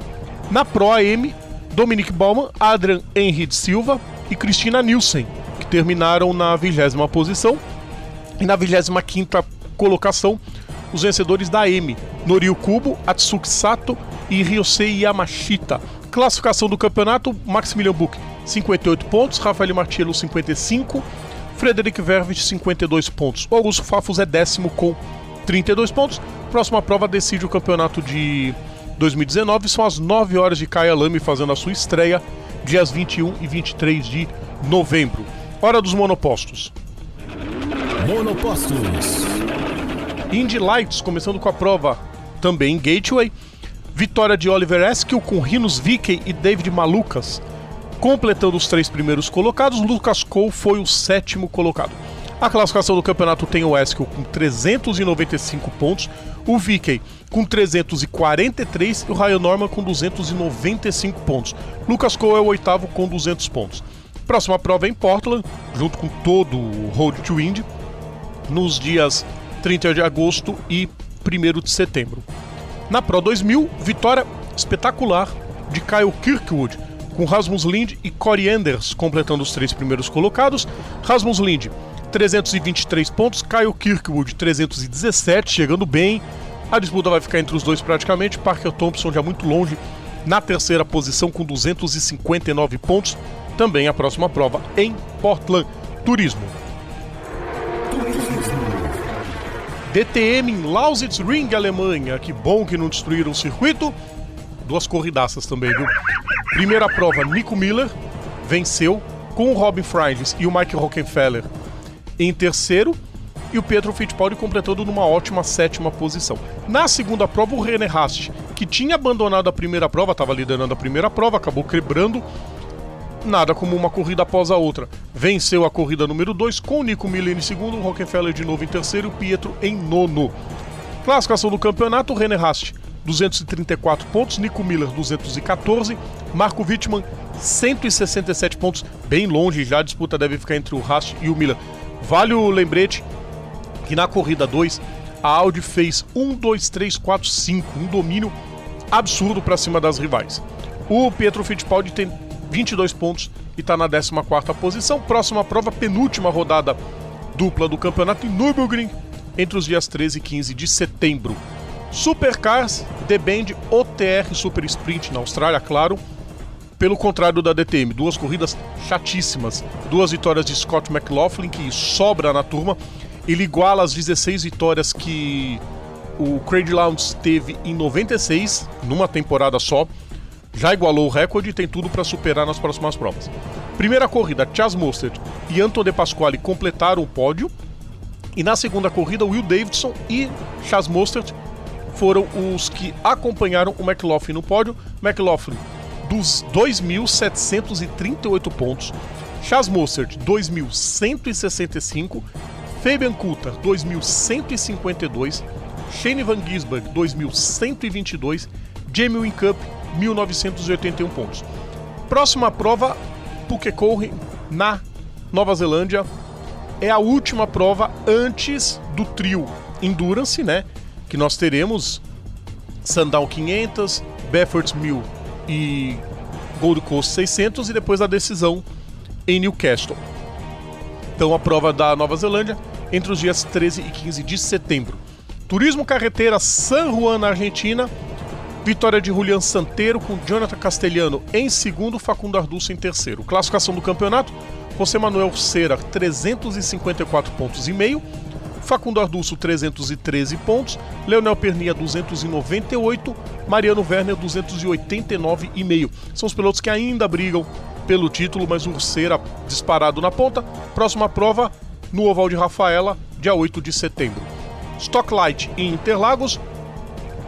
Na Pro AM, Dominic Baumann, Adrian Henrique Silva e Cristina Nielsen, que terminaram na vigésima posição. E na 25 colocação, os vencedores da M, Norio Kubo, Atsuki Sato e Ryosei Yamashita. Classificação do campeonato, Maximilian Buch, 58 pontos, Rafael Martiello, 55 Frederic Vervich, 52 pontos. O Augusto Fafos é décimo com 32 pontos. Próxima prova decide o campeonato de 2019. São as 9 horas de Kaya Lame fazendo a sua estreia, dias 21 e 23 de novembro. Hora dos monopostos. Monopostos. Indy Lights, começando com a prova também em Gateway. Vitória de Oliver Eskill com Rinos Vickey e David Malucas. Completando os três primeiros colocados, Lucas Cole foi o sétimo colocado. A classificação do campeonato tem o Eskill com 395 pontos, o Vickey com 343 e o Ryan Norman com 295 pontos. Lucas Cole é o oitavo com 200 pontos. Próxima prova é em Portland, junto com todo o Road to Indy, nos dias 30 de agosto e 1 de setembro. Na Pro 2000, vitória espetacular de Kyle Kirkwood, com Rasmus Lind e Corey Enders completando os três primeiros colocados. Rasmus Lind, 323 pontos, Kyle Kirkwood, 317, chegando bem. A disputa vai ficar entre os dois praticamente. Parker Thompson já muito longe na terceira posição com 259 pontos. Também a próxima prova em Portland. Turismo. DTM em Lausitz Ring, Alemanha. Que bom que não destruíram o circuito. Duas corridaças também, viu? Primeira prova, Nico Miller venceu com o Robin Freins e o Mike Rockefeller em terceiro. E o Pedro Fittipaldi completando numa ótima sétima posição. Na segunda prova, o René Rast, que tinha abandonado a primeira prova, estava liderando a primeira prova, acabou quebrando nada como uma corrida após a outra. Venceu a corrida número 2 com o Nico Miller em segundo, o Rockefeller de novo em terceiro e o Pietro em nono. Classificação do campeonato, René Rast 234 pontos, Nico Miller 214, Marco Wittmann 167 pontos, bem longe já, a disputa deve ficar entre o Rast e o Miller. Vale o lembrete que na corrida 2 a Audi fez 1, 2, 3, 4, 5, um domínio absurdo para cima das rivais. O Pietro Fittipaldi tem 22 pontos e está na 14 posição. Próxima prova, penúltima rodada dupla do campeonato em Nürburgring, entre os dias 13 e 15 de setembro. Supercars, The Band OTR Super Sprint na Austrália, claro. Pelo contrário da DTM, duas corridas chatíssimas. Duas vitórias de Scott McLaughlin, que sobra na turma. Ele iguala as 16 vitórias que o Craig Lowndes teve em 96, numa temporada só já igualou o recorde e tem tudo para superar nas próximas provas. Primeira corrida, Chas Mostert e Anton De Pasquale completaram o pódio. E na segunda corrida, Will Davidson e Chas Mostert foram os que acompanharam o McLaughlin no pódio. McLaughlin dos 2.738 pontos, Chas Mostert 2.165, Fabian Coulter 2.152, Shane Van Gisberg 2.122, Jamie Wincup 1981 pontos. Próxima prova, Pukekohe, na Nova Zelândia. É a última prova antes do trio Endurance, né? Que nós teremos Sundown 500, Beaufort 1000 e Gold Coast 600 e depois a decisão em Newcastle. Então a prova da Nova Zelândia entre os dias 13 e 15 de setembro. Turismo Carreteira San Juan na Argentina Vitória de Julian Santeiro com Jonathan Castelhano em segundo, Facundo Arduzzo em terceiro. Classificação do campeonato: José Manuel Cera 354 pontos e meio, Facundo Arduzzo 313 pontos, Leonel Pernia 298, Mariano Werner 289 e meio. São os pilotos que ainda brigam pelo título, mas o Cera disparado na ponta. Próxima prova no Oval de Rafaela, dia 8 de setembro. Stocklight em Interlagos,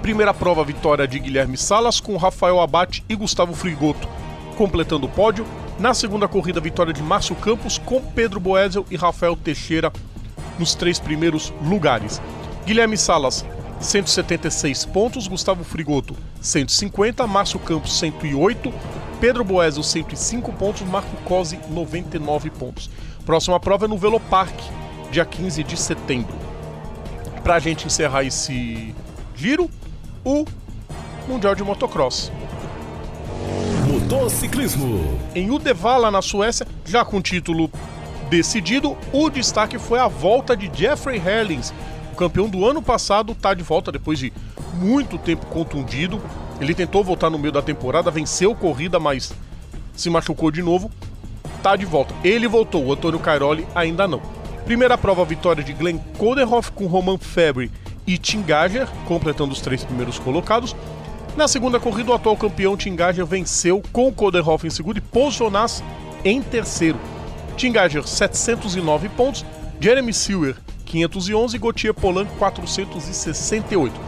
Primeira prova, vitória de Guilherme Salas com Rafael Abate e Gustavo Frigoto completando o pódio. Na segunda corrida, vitória de Márcio Campos com Pedro Boesel e Rafael Teixeira nos três primeiros lugares. Guilherme Salas, 176 pontos, Gustavo Frigoto, 150, Márcio Campos, 108, Pedro Boesel, 105 pontos, Marco Cosi, 99 pontos. Próxima prova é no Velopark, dia 15 de setembro. Para a gente encerrar esse giro, o Mundial de Motocross. Motociclismo. Em Uddevalla, na Suécia, já com título decidido, o destaque foi a volta de Jeffrey Herlings. O campeão do ano passado está de volta depois de muito tempo contundido. Ele tentou voltar no meio da temporada, venceu corrida, mas se machucou de novo. Tá de volta. Ele voltou, o Antônio Cairoli ainda não. Primeira prova, vitória de Glenn Koderhoff com Roman Febre e Tingager, completando os três primeiros colocados. Na segunda corrida, o atual campeão Tingager venceu com Koderhoff em segundo e Paul em terceiro. Tingager 709 pontos, Jeremy Silver 511 e Gauthier Polan 468.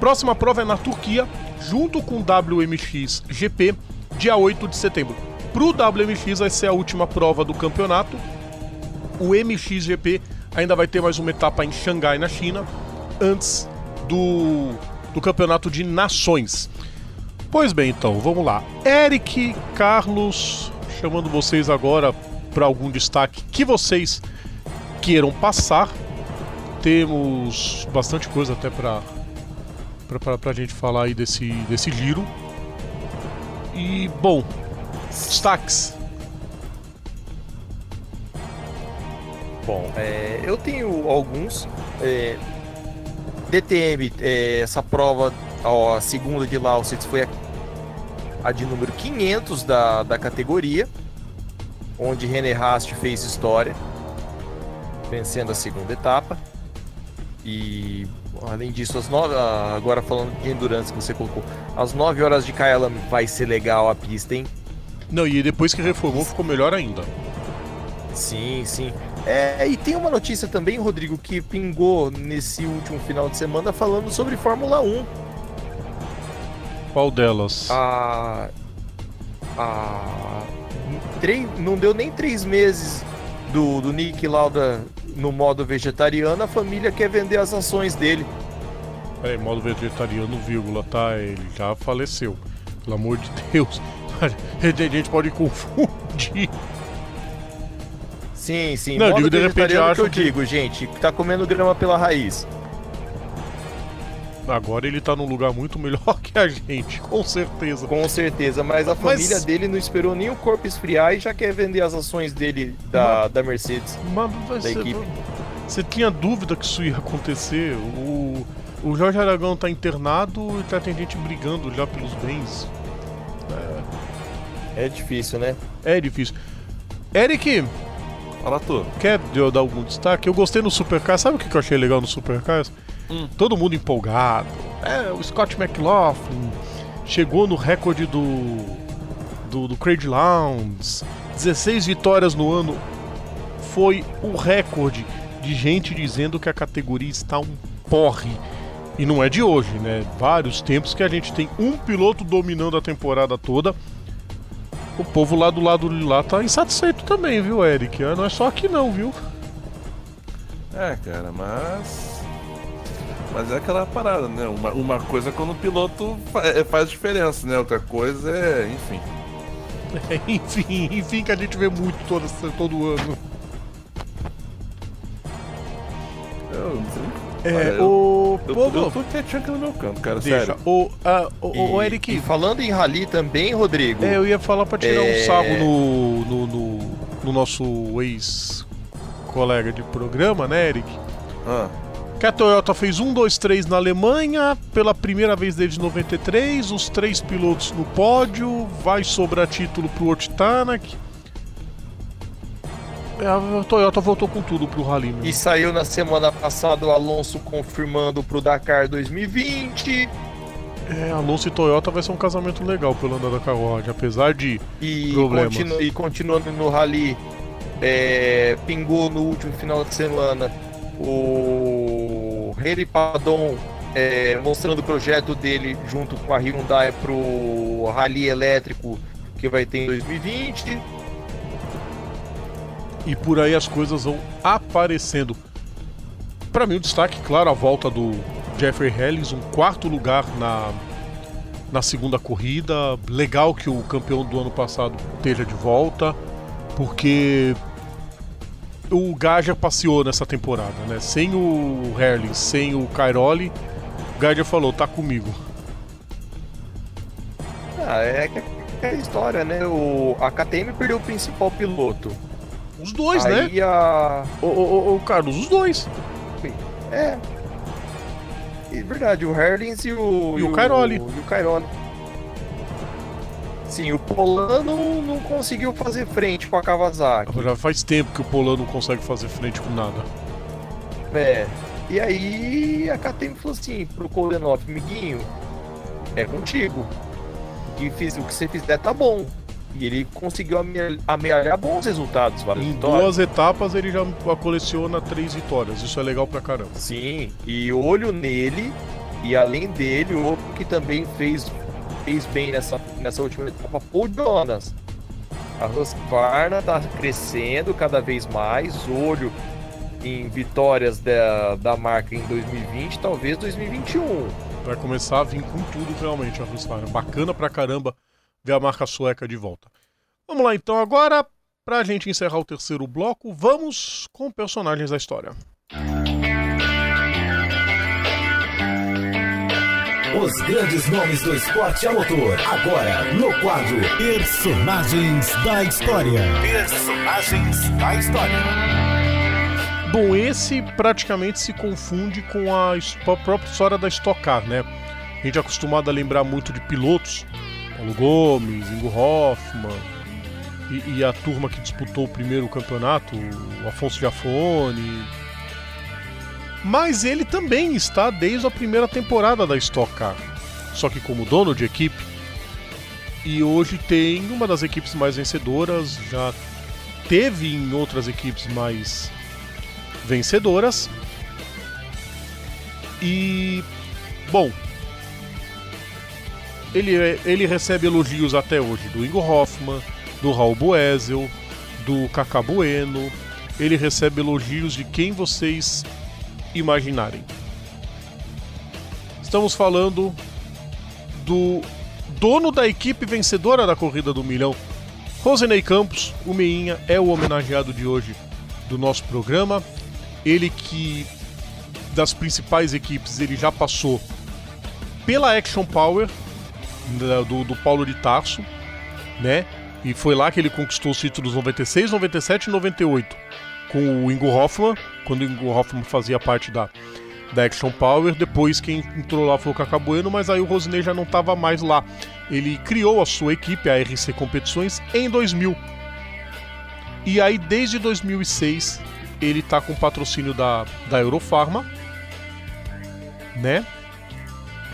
Próxima prova é na Turquia, junto com o WMX GP, dia 8 de setembro. Para o WMX vai ser a última prova do campeonato. O MXGP ainda vai ter mais uma etapa em Xangai, na China, antes do, do campeonato de nações. Pois bem, então, vamos lá. Eric, Carlos, chamando vocês agora para algum destaque que vocês queiram passar. Temos bastante coisa até para para a gente falar aí desse, desse giro. E, bom, destaques. Bom, é, eu tenho alguns. É, DTM, é, essa prova, ó, a segunda de Lausitz foi a, a, de número 500 da, da categoria, onde René Rast fez história, vencendo a segunda etapa. E além disso, as nove, agora falando de endurance que você colocou, às 9 horas de Kyalami vai ser legal a pista, hein? Não, e depois que reformou ficou melhor ainda. Sim, sim. É, e tem uma notícia também, Rodrigo, que pingou nesse último final de semana falando sobre Fórmula 1. Qual delas? A. A. Três, não deu nem três meses do, do Nick Lauda no modo vegetariano, a família quer vender as ações dele. Peraí, modo vegetariano, vírgula, tá? Ele já faleceu. Pelo amor de Deus. A gente pode confundir. Sim, sim. Não, digo, de repente acho que eu que... digo, gente, tá comendo grama pela raiz. Agora ele tá num lugar muito melhor que a gente, com certeza. Com certeza, mas a família mas... dele não esperou nem o corpo esfriar e já quer vender as ações dele da, mas... da Mercedes. Mas da ser... equipe. Você tinha dúvida que isso ia acontecer? O, o Jorge Aragão tá internado e tá, tem gente brigando já pelos bens. É, é difícil, né? É difícil. Eric, Fala tu. Quer eu dar algum destaque? Eu gostei no Supercar. Sabe o que eu achei legal no Supercars? Hum. Todo mundo empolgado. É, o Scott McLaughlin chegou no recorde do, do, do Craig Lowndes. 16 vitórias no ano. Foi o recorde de gente dizendo que a categoria está um porre. E não é de hoje, né? Vários tempos que a gente tem um piloto dominando a temporada toda o povo lá do lado de lá tá insatisfeito também, viu, Eric? Não é só aqui não, viu? É, cara, mas. Mas é aquela parada, né? Uma, uma coisa é quando o piloto é, faz diferença, né? Outra coisa é, enfim. É, enfim, enfim, que a gente vê muito todo, todo ano. Eu não sei é, Olha, o eu, povo... eu, eu tô quietinho aqui no meu canto, cara, Deixa. sério. O, uh, o, e, o Eric... E falando em rally também, Rodrigo... É, eu ia falar pra tirar é... um sarro no, no, no, no nosso ex-colega de programa, né, Eric? Ah. Que a Toyota fez 1, 2, 3 na Alemanha, pela primeira vez desde 93, os três pilotos no pódio, vai sobrar título pro Ortanak. É, a Toyota voltou com tudo pro Rally. E saiu na semana passada o Alonso confirmando pro Dakar 2020. É, Alonso e Toyota vai ser um casamento legal pelo andar da carruagem, apesar de e problemas. Continu e continuando no Rally, é, pingou no último final de semana o Henry Padon é, mostrando o projeto dele junto com a Hyundai pro Rally elétrico que vai ter em 2020 e por aí as coisas vão aparecendo. Para mim, o destaque, claro, a volta do Jeffrey Hellings, um quarto lugar na, na segunda corrida. Legal que o campeão do ano passado esteja de volta, porque o Gaja passeou nessa temporada, né? Sem o Herlings, sem o Cairoli, o Gaja falou: tá comigo. Ah, é que é a história, né? O, a KTM perdeu o principal piloto. Os dois, né? Aí né? A... Ô, ô, ô, Carlos, os dois. É. É verdade, o Herlings e o. E o Cairoli. E o Cairoli. Sim, o Polano não conseguiu fazer frente com a Kawasaki. Já faz tempo que o Polano não consegue fazer frente com nada. É. E aí a KTM falou assim pro Kolenov, amiguinho, é contigo. O que, fiz, o que você fizer tá bom. E ele conseguiu amealhar bons resultados. Em vitórias. duas etapas ele já coleciona três vitórias. Isso é legal pra caramba. Sim, e olho nele, E além dele, o outro que também fez, fez bem nessa, nessa última etapa, Paul Jonas. A Husqvarna está crescendo cada vez mais, olho em vitórias da, da marca em 2020, talvez 2021. Vai começar a vir com tudo realmente a Husqvarna. Bacana pra caramba ver a marca sueca de volta. Vamos lá então agora, pra gente encerrar o terceiro bloco, vamos com personagens da história. Os grandes nomes do esporte a motor. Agora, no quadro Personagens da História. Personagens da História. Bom, esse praticamente se confunde com a a própria história da Stock Car, né? A gente é acostumado a lembrar muito de pilotos, Paulo Gomes, Ingo Hoffmann e, e a turma que disputou o primeiro campeonato, o Afonso Giafone. Mas ele também está desde a primeira temporada da Stock Car, só que como dono de equipe. E hoje tem uma das equipes mais vencedoras, já teve em outras equipes mais vencedoras. E bom, ele, ele recebe elogios até hoje do Ingo Hoffmann, do Raul Boesel, do Kaká Bueno. Ele recebe elogios de quem vocês imaginarem. Estamos falando do dono da equipe vencedora da corrida do milhão, Rosenei Campos. O Meinha é o homenageado de hoje do nosso programa. Ele que das principais equipes ele já passou pela Action Power da- do, do Paulo de Tarso, né? E foi lá que ele conquistou os títulos 96, 97 e 98 com o Ingo Hoffmann, quando o Ingo Hoffmann fazia parte da, da Action Power. Depois quem entrou lá foi o Cacá Bueno, mas aí o Rosinei já não estava mais lá. Ele criou a sua equipe, a RC Competições, em 2000. E aí desde 2006 ele tá com patrocínio da, da Eurofarma, né?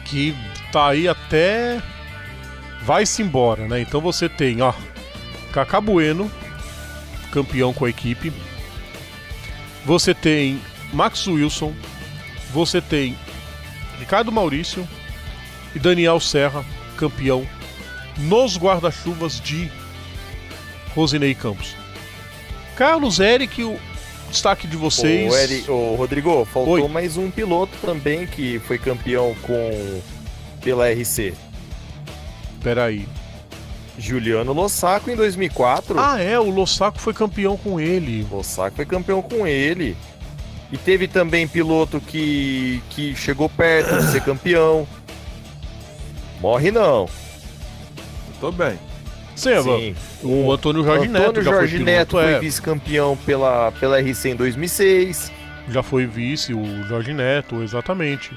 Que tá aí até vai-se embora, né? Então você tem, ó, Cacá Bueno, campeão com a equipe. Você tem Max Wilson, você tem Ricardo Maurício e Daniel Serra, campeão nos guarda-chuvas de Rosinei Campos. Carlos Eric, o destaque de vocês. Ô, Eri, ô, Rodrigo, faltou Oi. mais um piloto também que foi campeão com pela RC. Peraí. Juliano Lossaco em 2004. Ah, é, o Lossaco foi campeão com ele. Lossaco foi campeão com ele. E teve também piloto que, que chegou perto de ser campeão. Morre não. Tô bem. Sim, Sim. o Antônio Jorge Neto Antônio já Jorge foi Neto foi é, vice-campeão pela, pela RC em 2006. já foi vice, o Jorge Neto, exatamente.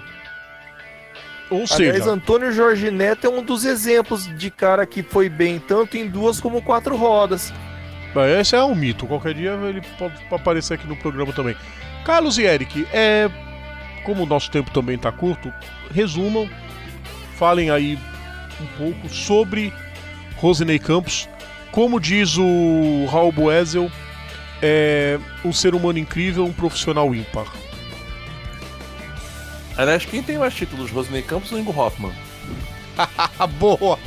Ou Aliás, seja, Antônio Jorge Neto é um dos exemplos de cara que foi bem tanto em duas como quatro rodas. esse é um mito. Qualquer dia ele pode aparecer aqui no programa também. Carlos e Eric, é, como o nosso tempo também está curto, resumam, falem aí um pouco sobre Rosinei Campos. Como diz o Raul Boesel, é um ser humano incrível, um profissional ímpar. Aliás, quem tem mais títulos, Rosinei Campos ou Ingo Hoffman? Boa!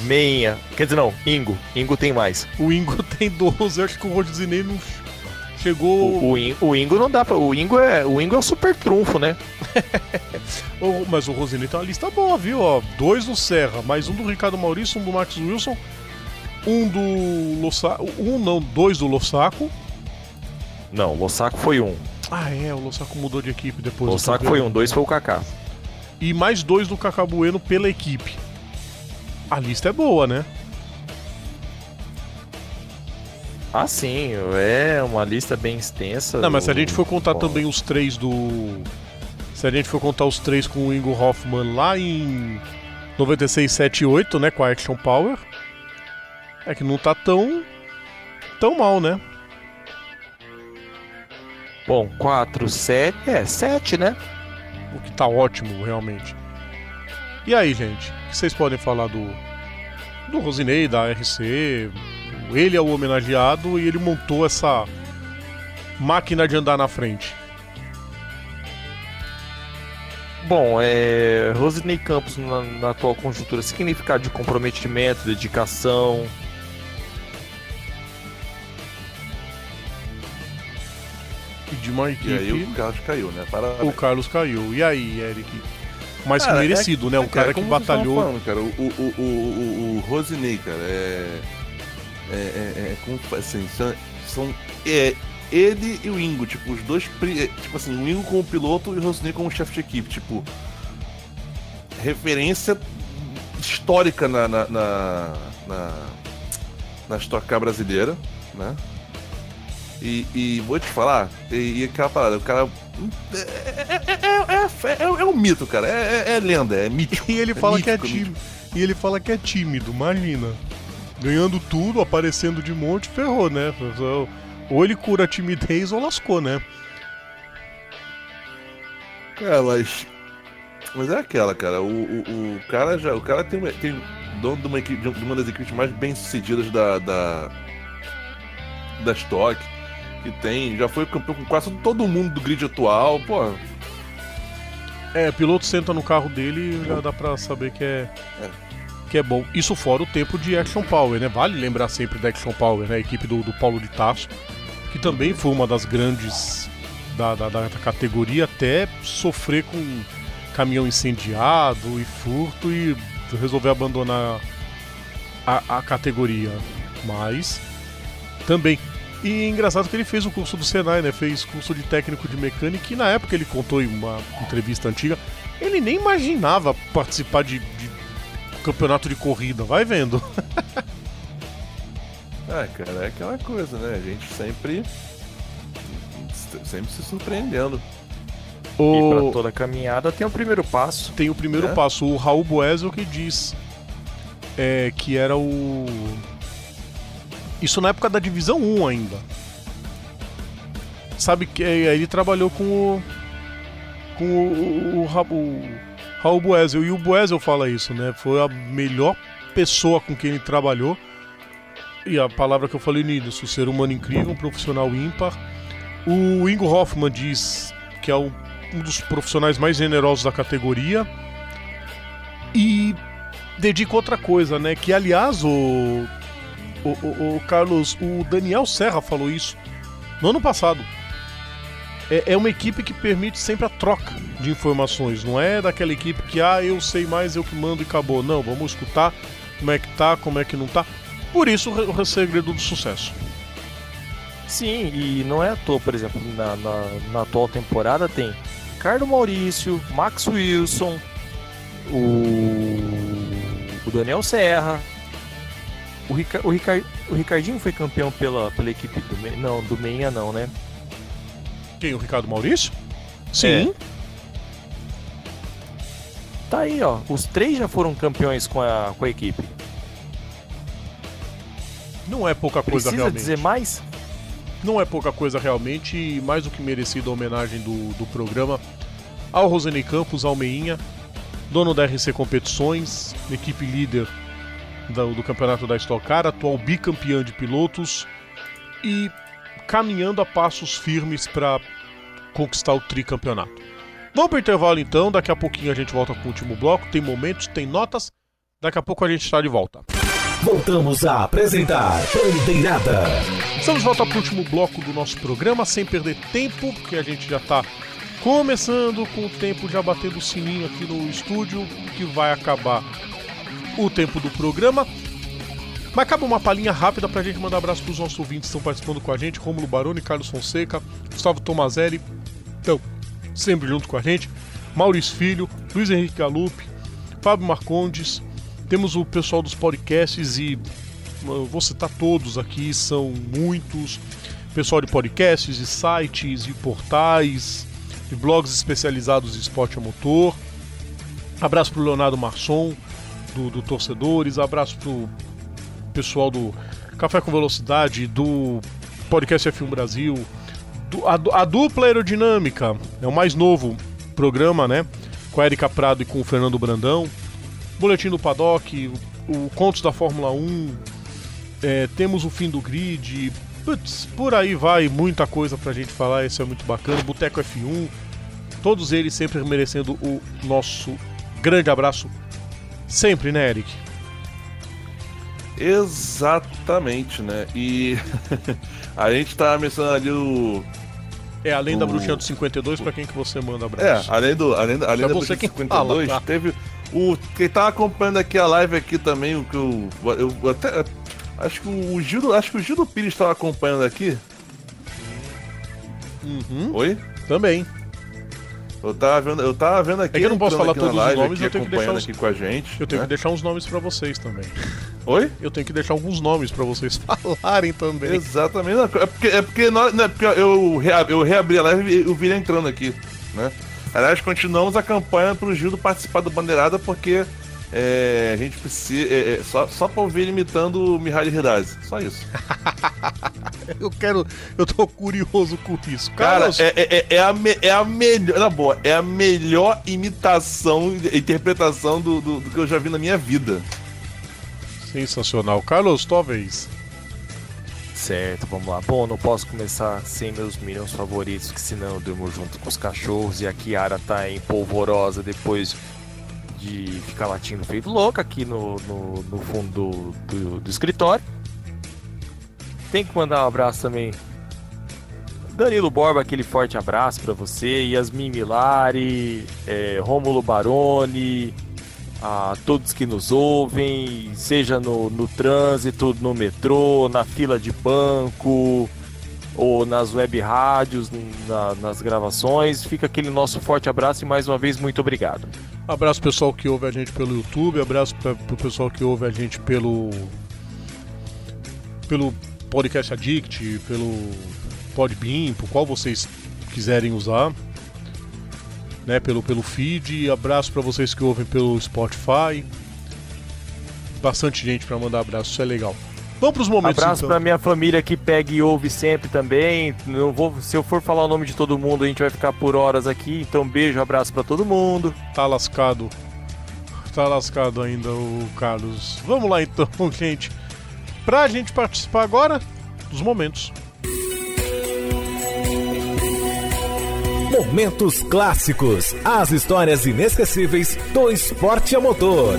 Meinha. Quer dizer, não, Ingo. Ingo tem mais. O Ingo tem 12, acho que o Rosinei não chegou. O, o, In- o Ingo não dá pra. O Ingo é, o Ingo é o super trunfo, né? Mas o Rosinei tem uma lista boa, viu? Ó, dois do Serra, mais um do Ricardo Maurício, um do Max Wilson, um do Lossaco. Um não, dois do Lossaco. Não, o Lossaco foi um. Ah, é, o Lossaco mudou de equipe O depois. Lossaco eu tô foi um, dois foi o Kaká. E mais dois do Cacá Bueno pela equipe. A lista é boa, né? Ah, sim, é uma lista bem extensa. Não, mas se a gente for contar Bom, também os três do. Se a gente for contar os três com o Ingo Hoffman lá em 96, 7 e 8, né? Com a Action Power. É que não tá tão. tão mal, né? Bom, 4, 7. É, 7, né? O que tá ótimo, realmente. E aí, gente? O que vocês podem falar do. Do Rosinei, da RC? Ele é o homenageado e ele montou essa máquina de andar na frente. Bom, é, Rosinei Campos na, na atual conjuntura, significado de comprometimento, dedicação, de uma E equipe. aí o Carlos caiu, né? Parabéns. O Carlos caiu. E aí, Eric? Mais que Cara, merecido, né? O cara, que como vocês estavam batalhou. Falando, cara, o, o, o, o, o Rosinei, cara, é. É, é, é como assim, são, são é, ele e o Ingo, tipo, os dois. é, Tipo assim, o Ingo como piloto e o Rosinei como chefe de equipe, tipo. Referência histórica na. na, na, na, na Stock Car brasileira, né? E, e vou te falar, e, e aquela parada, o cara. É, é, é, é, é, é um mito, cara. É, é, é lenda, é mítico. E ele fala que é mítico, tímido. E ele fala que é tímido, imagina. Ganhando tudo, aparecendo de monte, ferrou, né? Ou ele cura a timidez ou lascou, né? Cara, mas. Mas é aquela, cara. O, o, o cara já. O cara tem, tem dono de uma, equipe, de uma das equipes mais bem sucedidas da. da. da Stock. Que tem. Já foi campeão com quase todo mundo do grid atual. Pô, É, piloto senta no carro dele e já dá pra saber que é, É. que é bom. Isso fora o tempo de Action Power, né? Vale lembrar sempre da Action Power, né? A equipe do, do Paulo de Tarso, que também foi uma das grandes da, da, da categoria, até sofrer com caminhão incendiado e furto e resolver abandonar a, a categoria. Mas também. E é engraçado que ele fez o curso do Senai, né? Fez curso de técnico de mecânica e na época ele contou em uma entrevista antiga, ele nem imaginava participar de, de campeonato de corrida, vai vendo. é, cara, é aquela coisa, né? A gente sempre. Sempre se surpreendendo. E pra O... toda caminhada tem o primeiro passo. Tem o primeiro É? passo, o Raul Boesel que diz é, que era o. Isso na época da divisão 1 ainda. Sabe que é, ele trabalhou com o. com o, o, o, o Raul Boesel. E o Boesel fala isso, né? Foi a melhor pessoa com quem ele trabalhou. E a palavra que eu falei no início, ser humano incrível, um profissional ímpar. O Ingo Hoffman diz que é o um dos profissionais mais generosos da categoria. E dedica outra coisa, né? Que aliás o, o, o- o Carlos, o Daniel Serra falou isso no ano passado. É, é uma equipe que permite sempre a troca de informações. Não é daquela equipe que, ah, eu sei mais, eu que mando e acabou. Não, vamos escutar como é que tá, como é que não tá. Por isso o re- o segredo do sucesso. Sim, e não é à toa, por exemplo, na, na, na atual temporada tem Ricardo Maurício, Max Wilson, o, o Daniel Serra, o, Rica, o, Ricar, o Ricardinho foi campeão pela, pela equipe do Me- não do Meinha não, né? Quem? O Ricardo Maurício? Sim. Tá aí, ó. Os três já foram campeões com a, com a equipe. Não é pouca coisa Precisa realmente. dizer mais? Não é pouca coisa realmente e mais do que merecida a homenagem do, do programa ao Rosenei Campos, ao Meinha, dono da RC Competições, equipe líder do, do campeonato da Stock Car, atual bicampeã de pilotos e caminhando a passos firmes para conquistar o tricampeonato. Vamos para o intervalo então, daqui a pouquinho a gente volta com o último bloco, tem momentos, tem notas, daqui a pouco a gente está de volta. Voltamos a apresentar Bandeirada. Estamos de volta para o último bloco do nosso programa, sem perder tempo, porque a gente já está começando com o tempo já batendo o sininho aqui no estúdio, que vai acabar o tempo do programa. Mas acaba uma palhinha rápida para a gente mandar abraço para os nossos ouvintes que estão participando com a gente, Rômulo Baroni, Carlos Fonseca, Gustavo Tomazelli, então, sempre junto com a gente, Maurício Filho, Luiz Henrique Galupi, Fábio Marcondes, temos o pessoal dos podcasts e eu vou citar todos aqui, são muitos. Pessoal de podcasts, de sites, de portais, de blogs especializados em esporte a motor. Abraço pro Leonardo Marçom, do, do Torcedores. Abraço pro pessoal do Café com Velocidade, do Podcast F1 Brasil. do- a, a dupla aerodinâmica, é o mais novo programa, né? Com a Erika Prado e com o Fernando Brandão. Boletim do Paddock, o, o Contos da Fórmula 1, é, temos o fim do grid, putz, por aí vai, muita coisa pra gente falar, isso é muito bacana. Boteco F1, Todos eles sempre merecendo o nosso grande abraço. Sempre, né, Eric? Exatamente, né? E a gente tá mencionando ali o. É, além da O- Bruxinha do 52, pra quem que você manda É, abraço? além do. Além, da- além da Bruxa quem 52, fala, tá? teve. O, quem tá acompanhando aqui a live aqui também, o que eu. Eu até. Acho que o Gildo. Acho que o Gildo Pires tava acompanhando aqui. Uhum, Oi? também. Eu tava vendo, eu tava vendo aqui. É que eu não posso falar todos os live, nomes, aqui, eu tenho que deixar os- aqui com a gente. Eu tenho né? que deixar uns nomes pra vocês também. Oi? Eu tenho que deixar alguns nomes pra vocês falarem também. Exatamente. É porque, é porque, não, é porque eu, rea- eu reabri a live e eu vi entrando aqui, né? Aliás, continuamos a campanha pro Gildo participar do Bandeirada porque é, a gente precisa. é, é, só, só pra ouvir ele imitando o Mihaly Hidazi. Só isso. Eu quero. Eu tô curioso com isso. Cara, Carlos, é, é, é- é a, me- é a melhor. Na boa, é a melhor imitação, interpretação do, do, do que eu já vi na minha vida. sensacional. Carlos, tua vez. Certo, vamos lá. Bom, não posso começar sem meus Minions favoritos, que senão eu durmo junto com os cachorros e a Kiara tá em polvorosa depois de ficar latindo feito louca aqui no, no, no fundo do, do, do escritório. Tem que mandar um abraço também. Danilo Borba, aquele forte abraço pra você. Yasmin Milari, é, Rômulo Baroni, a todos que nos ouvem, seja no, no trânsito, no metrô, na fila de banco ou nas web rádios, na- nas gravações. Fica aquele nosso forte abraço e mais uma vez muito obrigado. Abraço pessoal que ouve a gente pelo YouTube, abraço pra, pro pessoal que ouve a gente pelo pelo Podcast Addict, pelo Podbean, por qual vocês quiserem usar, né, pelo pelo feed, abraço pra vocês que ouvem pelo Spotify. Bastante gente pra mandar abraço, isso é legal. Vamos pros momentos Abraço então. pra minha família que pega e ouve sempre também. Não vou, se eu for falar o nome de todo mundo, a gente vai ficar por horas aqui. Então beijo, abraço pra todo mundo. Tá lascado. Tá lascado ainda o Carlos. Vamos lá então, gente. Pra gente participar agora dos momentos. Momentos clássicos. As histórias inesquecíveis do esporte a motor.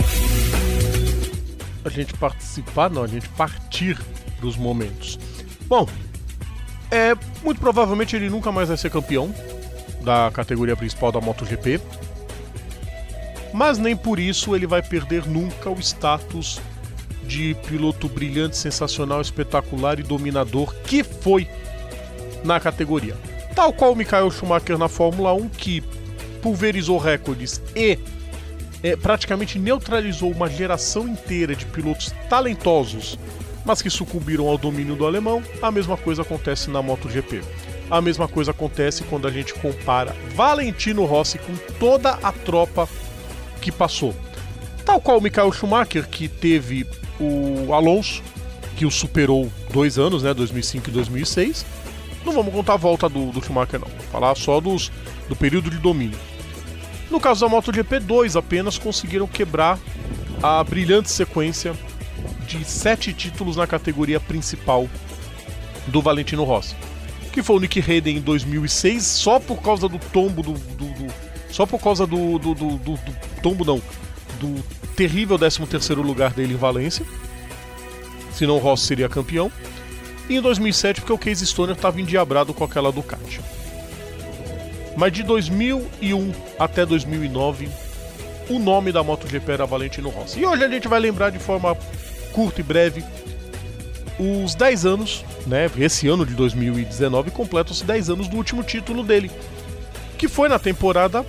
A gente participar, não, a gente partir dos momentos. Bom, é muito provavelmente ele nunca mais vai ser campeão da categoria principal da MotoGP. Mas nem por isso ele vai perder nunca o status de piloto brilhante, sensacional, espetacular e dominador que foi na categoria. Tal qual o Michael Schumacher na Fórmula 1, que pulverizou recordes e é, praticamente neutralizou uma geração inteira de pilotos talentosos, mas que sucumbiram ao domínio do alemão, a mesma coisa acontece na MotoGP. A mesma coisa acontece quando a gente compara Valentino Rossi com toda a tropa que passou. Tal qual o Michael Schumacher, que teve o Alonso, que o superou dois anos, né, 2005 e 2006. Não vamos contar a volta do, do Schumacher, não. Vou falar só dos, do período de domínio. No caso da MotoGP, dois apenas conseguiram quebrar a brilhante sequência de sete títulos na categoria principal do Valentino Rossi. Que foi o Nick Hayden em 2006, só por causa do tombo do. do- do- só por causa do, do, do- tombo, não. Do terrível 13 lugar dele em Valência. Senão o Rossi seria campeão. E em 2007, porque o Casey Stoner estava endiabrado com aquela Ducati. Mas de 2001 até 2009, o nome da MotoGP era Valentino Rossi. E hoje a gente vai lembrar de forma curta e breve os 10 anos, né? Esse ano de 2019 completa-se 10 anos do último título dele, que foi na temporada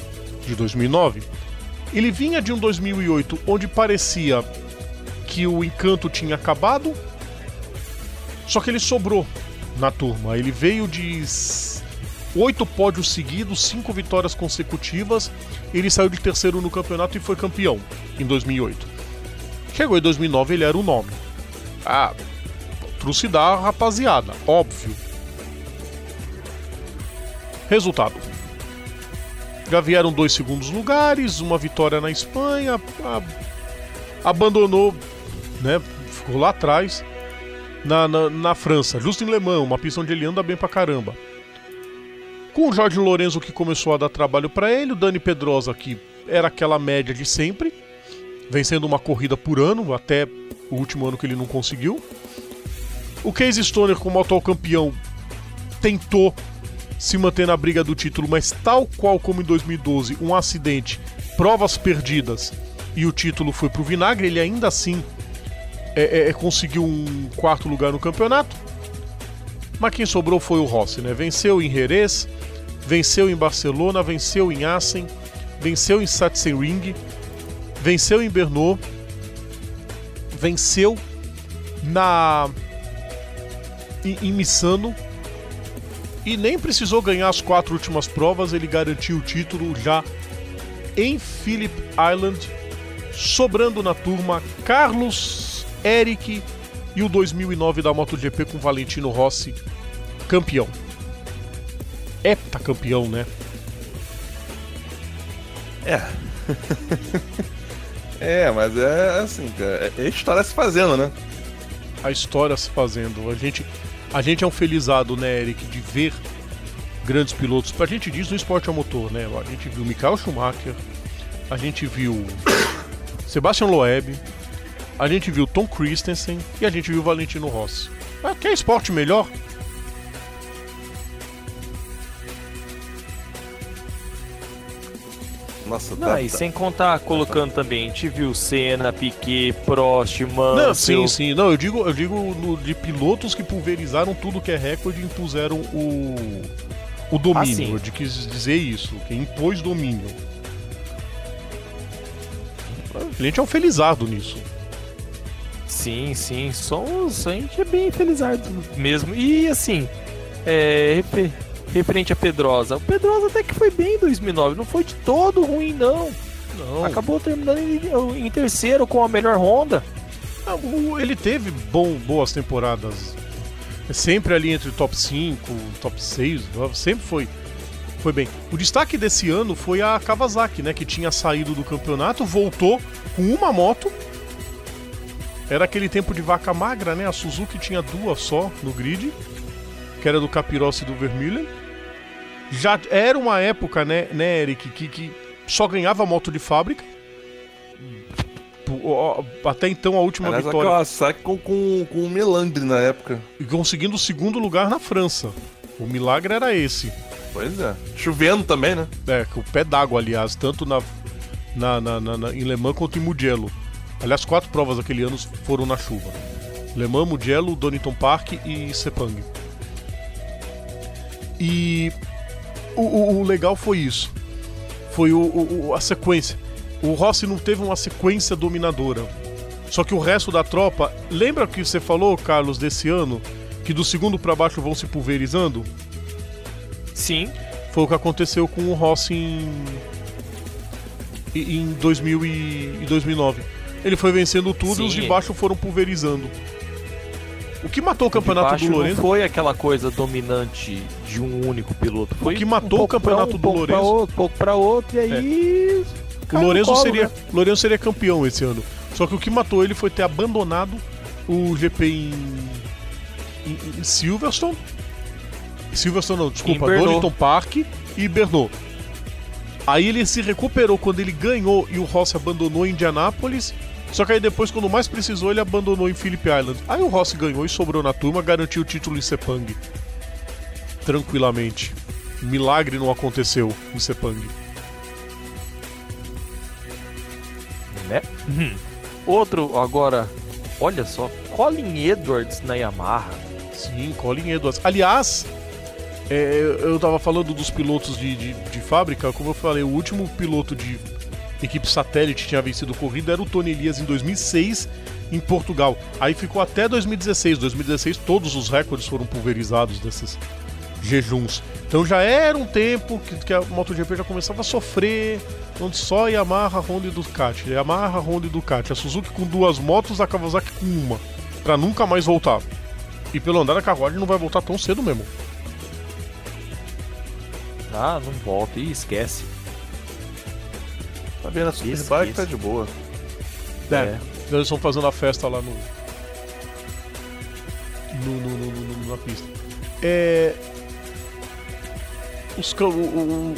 de 2009. Ele vinha de um 2008 onde parecia que o encanto tinha acabado, só que ele sobrou na turma. Ele veio de oito pódios seguidos, cinco vitórias consecutivas. Ele saiu de terceiro no campeonato e foi campeão em 2008. Chegou em 2009, ele era o nome. Ah, trucidar, rapaziada, óbvio. Resultado. Já vieram dois segundos lugares, uma vitória na Espanha, a- abandonou, né? Ficou lá atrás. Na, na, na França, Justin Le Mans, uma pista onde ele anda bem pra caramba. Com o Jorge Lorenzo que começou a dar trabalho para ele, o Dani Pedrosa que era aquela média de sempre, vencendo uma corrida por ano, até o último ano que ele não conseguiu. O Case Stoner, como atual campeão, tentou se manter na briga do título, mas tal qual como em 2012, um acidente, provas perdidas e o título foi pro vinagre, ele ainda assim é, é, é, conseguiu um quarto lugar no campeonato. Mas quem sobrou foi o Rossi, né? Venceu em Jerez, venceu em Barcelona, venceu em Assen, venceu em Sachsenring, venceu em Brno, venceu na em, em Missano e nem precisou ganhar as quatro últimas provas, ele garantiu o título já em Phillip Island, sobrando na turma Carlos, Eric e o 2009 da MotoGP com Valentino Rossi campeão. Heptacampeão, né? É. é, mas é assim, é, é história se fazendo, né? A história se fazendo. A gente, a gente é um felizado, né, Eric, de ver grandes pilotos. A gente diz no esporte a motor, né? A gente viu Michael Schumacher, a gente viu Sebastian Loeb, a gente viu Tom Christensen e a gente viu Valentino Rossi. Ah, quer esporte melhor? Nossa, Não, tá, e tá. sem contar colocando também, a gente viu Senna, Piquet, Prost, Mansell... Não, sim, sim. Não, eu digo, eu digo no, de pilotos que pulverizaram tudo que é recorde e impuseram o, o domínio. Ah, eu quis dizer isso, que impôs domínio. A gente é um felizardo nisso. Sim, sim. Somos. A gente é bem felizardo mesmo. E assim, é, referente a Pedrosa. O Pedrosa até que foi bem em 2009, não foi de todo ruim, não. não. Acabou terminando em, em, terceiro com a melhor Honda. Ele teve bom, boas temporadas. Sempre ali entre top 5, top 6, sempre foi, foi bem. O destaque desse ano foi a Kawasaki, né? Que tinha saído do campeonato, voltou com uma moto. Era aquele tempo de vaca magra, né? A Suzuki tinha duas só no grid, que era do Capirossi e do Vermeulen já era uma época, né, né Eric, que, que só ganhava moto de fábrica. Até então a última Aliás, vitória. Kawasaki com, com, com o Melandre na época. E conseguindo o segundo lugar na França. O milagre era esse. Pois é. Chovendo também, né? É, com o pé d'água, aliás, tanto na, na, na, na, em Le Mans quanto em Mugello. Aliás, quatro provas daquele ano foram na chuva. Le Mans, Mugello, Donington Park e Sepang. E o, o, o legal foi isso. Foi o, a sequência. O Rossi não teve uma sequência dominadora. Só que o resto da tropa. Lembra que você falou, Carlos, desse ano? Que do segundo para baixo vão se pulverizando? Sim. Foi o que aconteceu com o Rossi em. em 2000 e 2009. Ele foi vencendo tudo Sim. e os de baixo foram pulverizando. O que matou o campeonato do Lourenço. Não foi aquela coisa dominante de um único piloto. Foi o que matou um o campeonato um, do pouco Lourenço. Pra outro, pouco para outro, e aí. É. O Lourenço, colo, seria, né? Lourenço seria campeão esse ano. Só que o que matou ele foi ter abandonado o GP em, em, em Silverstone. Silverstone não, desculpa, Donington Park e Bernot. Aí ele se recuperou quando ele ganhou e o Rossi abandonou em Indianápolis só que aí depois, quando mais precisou, ele abandonou em Phillip Island. Aí o Rossi ganhou e sobrou na turma, garantiu o título em Sepang. Tranquilamente. Milagre não aconteceu em Sepang. Né? Hum. Outro agora, olha só, Colin Edwards na Yamaha. Sim, Colin Edwards. Aliás, é, eu tava falando dos pilotos de, de, de fábrica, como eu falei, o último piloto de equipe satélite tinha vencido corrida era o Tony Elias em 2006 em Portugal. Aí ficou até 2016. 2016 todos os recordes foram pulverizados desses jejuns. Então já era um tempo que, que a MotoGP já começava a sofrer, onde só Yamaha, Honda e Ducati. Yamaha, Honda e Ducati. A Suzuki com duas motos, a Kawasaki com uma, para nunca mais voltar. E pelo andar da carruagem não vai voltar tão cedo mesmo. Ah, não volta e esquece. Tá vendo? A Superbike tá de boa. É. é. Eles estão fazendo a festa lá no. No, no, no, no na pista. É. os, o-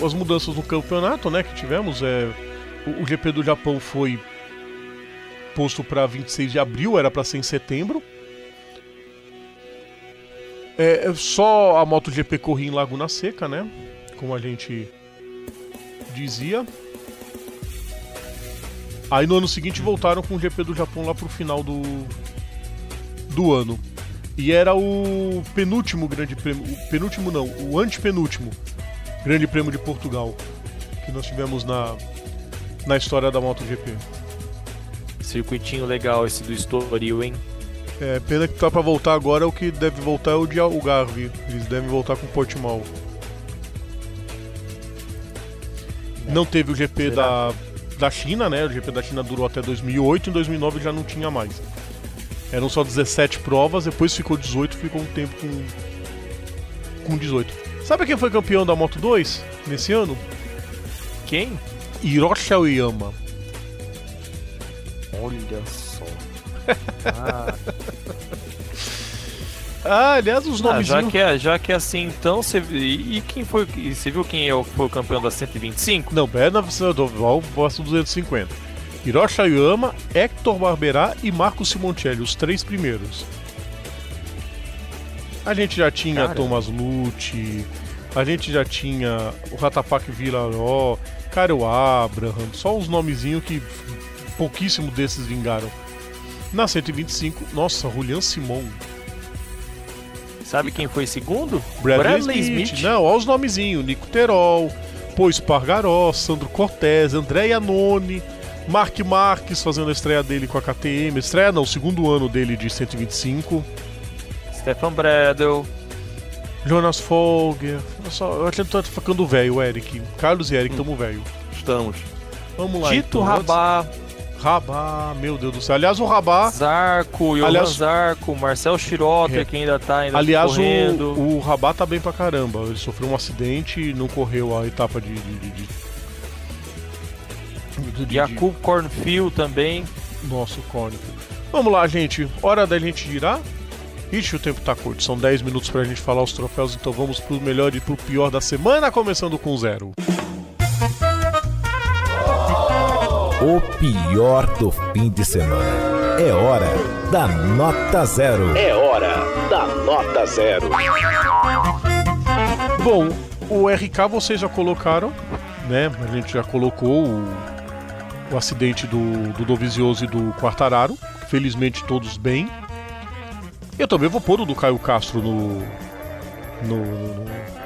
o- as mudanças no campeonato, né, que tivemos, é, o, o GP do Japão foi posto para 26 de abril, era para ser em setembro. É, é, só a MotoGP corria em Laguna Seca, né? Como a gente dizia. Aí no ano seguinte voltaram com o GP do Japão lá pro final do, do ano. E era o penúltimo grande prêmio. O penúltimo não, o antepenúltimo grande prêmio de Portugal que nós tivemos na, na história da MotoGP. Circuitinho legal esse do Estoril, hein? É, pena que tá pra voltar agora, o que deve voltar é o de Algarve. Eles devem voltar com Portimão. Não teve o GP da, da China, né? O GP da China durou até 2008, em 2009 já não tinha mais. Eram só 17 provas, depois ficou 18, ficou um tempo com, com 18. Sabe quem foi campeão da Moto 2 nesse ano? Quem? Hiroshi Aoyama. Olha só. Ah, aliás, os Ah, nomes. já, que é, já que é assim, então, você, e e quem foi. e Você viu quem é o, foi o campeão da 125? Não, na do Boston 250. Hiroshi Aoyama, Hector Barberá e Marco Simoncelli, os três primeiros. A gente já tinha Cara. Thomas Lucci, a gente já tinha o Ratapak Villaró, Caio Abraham, só uns nomezinhos que pouquíssimo desses vingaram. Na 125, nossa, Julian Simon, Sabe quem foi segundo? Bradley, Smith. Não, olha os nomezinhos. Nico Terol, Pô Espargaró, Sandro Cortez, André Iannone, Mark Marques fazendo a estreia dele com a KTM. Estreia não, o segundo ano dele de 125. Stefan Bradel. Jonas Folger. Olha só, a gente tá ficando velho, Eric. Carlos e Eric, tamo velho. Estamos. Vamos lá. Tito então. Rabá. Rabá, meu Deus do céu. Aliás, o Rabá. Zarco, Johan Aliás- Zarco, Marcel Schrotter, É. que ainda tá ainda Aliás, correndo. o, o Rabá tá bem pra caramba. Ele sofreu um acidente e não correu a etapa de. de, de, de... Jakub Cornfield também. Nosso cônico. Vamos lá, gente. Hora da gente girar. Ixi, o tempo tá curto. São 10 minutos pra gente falar os troféus, então vamos pro melhor e pro pior da semana, começando com zero. O pior do fim de semana. É hora da nota zero. É hora da nota zero. Bom, o RK vocês já colocaram, né? A gente já colocou o, o acidente do, do Dovizioso e do Quartararo. Felizmente todos bem. Eu também vou pôr o do Caio Castro no. no, no-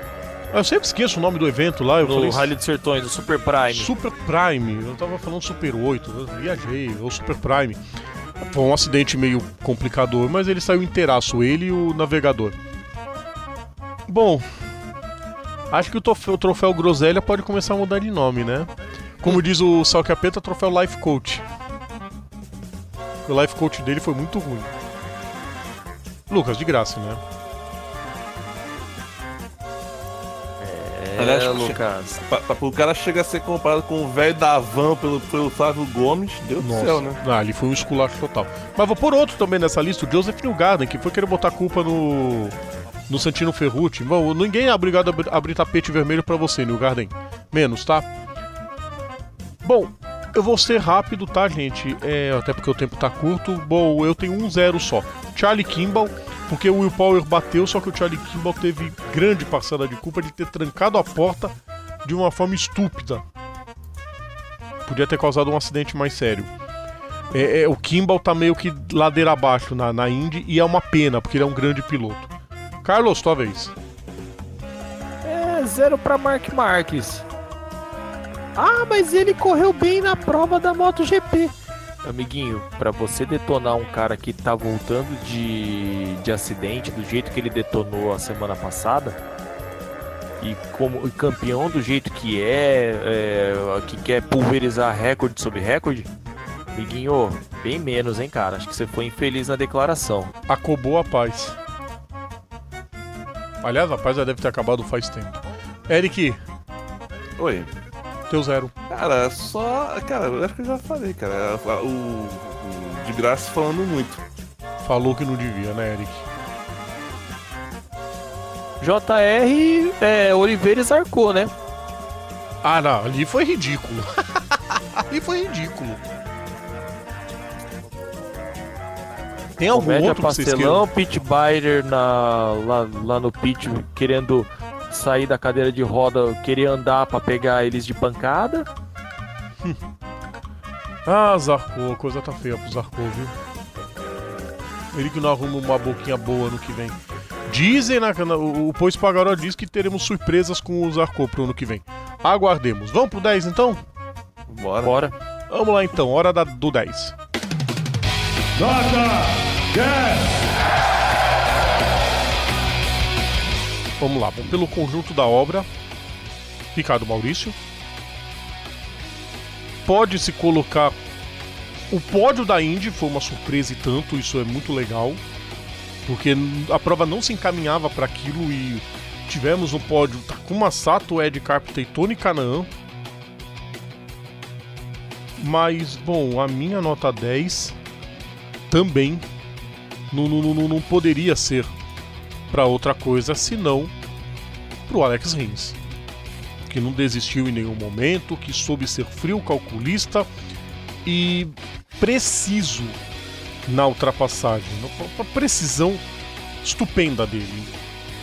Eu sempre esqueço o nome do evento lá. Eu No falei Rally dos Sertões, do Super Prime. Super Prime. Eu tava falando Super 8, eu viajei, ou Super Prime. Foi um acidente meio complicador, mas ele saiu inteiraço, ele e o navegador. Bom, acho que o troféu, o troféu Groselha pode começar a mudar de nome, né? Como diz o Sal Capeta, troféu Life Coach. O Life Coach dele foi muito ruim. Lucas, de graça, né? É, Aliás, Lucas. Pa- pa- O cara chega a ser comparado com o velho da van pelo, pelo Flávio Gomes. Deus do céu, né? Ah, ali foi um esculacho total. Mas vou pôr outro também nessa lista, o Joseph Newgarden, que foi querer botar culpa no. No Santino Ferrucci. Bom, ninguém é obrigado a abrir- abrir tapete vermelho pra você, Newgarden. Menos, tá? Bom, eu vou ser rápido, tá, gente? É, até porque o tempo tá curto. Bom, eu tenho um zero só. Charlie Kimball, porque o Will Power bateu, só que o Charlie Kimball teve grande parcela de culpa de ter trancado a porta de uma forma estúpida. Podia ter causado um acidente mais sério. É, é, o Kimball tá meio que ladeira abaixo na, na Indy e é uma pena, porque ele é um grande piloto. Carlos, tua vez. É, zero pra Mark Marques. Ah, mas ele correu bem na prova da MotoGP. Amiguinho, pra você detonar um cara que tá voltando de, de acidente do jeito que ele detonou a semana passada e como e campeão do jeito que é, é, que quer pulverizar recorde sobre recorde, amiguinho, bem menos, hein, cara? Acho que você foi infeliz na declaração. Acabou a paz. Aliás, a paz já deve ter acabado faz tempo. Eric, Oi. Teu zero. Cara, só. Cara, eu acho que eu já falei, cara. O, o de graça falando muito. Falou que não devia, né, Eric? JR é, Oliveira e Zarcou, né? Ah, não, ali foi ridículo. ali foi ridículo. Tem algum Comédia outro que vocês Pastelão, queiram? Pit Bider na, lá, lá no pit querendo sair da cadeira de roda, querer andar pra pegar eles de pancada. Ah, Zarco, a coisa tá feia pro Zarco, viu? Ele que não arruma uma boquinha boa no que vem. Dizem, na, na- o, o Pois Pagaró diz que teremos surpresas com o Zarco pro ano que vem. Aguardemos. Vamos pro 10 então? Bora. Bora. Vamos lá então, hora da, do 10. Vamos lá, vamos pelo conjunto da obra. Ricardo Maurício. Pode-se colocar. O pódio da Indy foi uma surpresa e tanto, isso é muito legal. Porque a prova não se encaminhava para aquilo e tivemos no pódio Takuma Sato, Ed Carpenter e Tony Canaan. Mas, bom, a minha nota 10 também não, não, não, não poderia ser para outra coisa senão pro Alex Rins. Que não desistiu em nenhum momento, que soube ser frio, calculista e preciso na ultrapassagem. Uma precisão estupenda dele.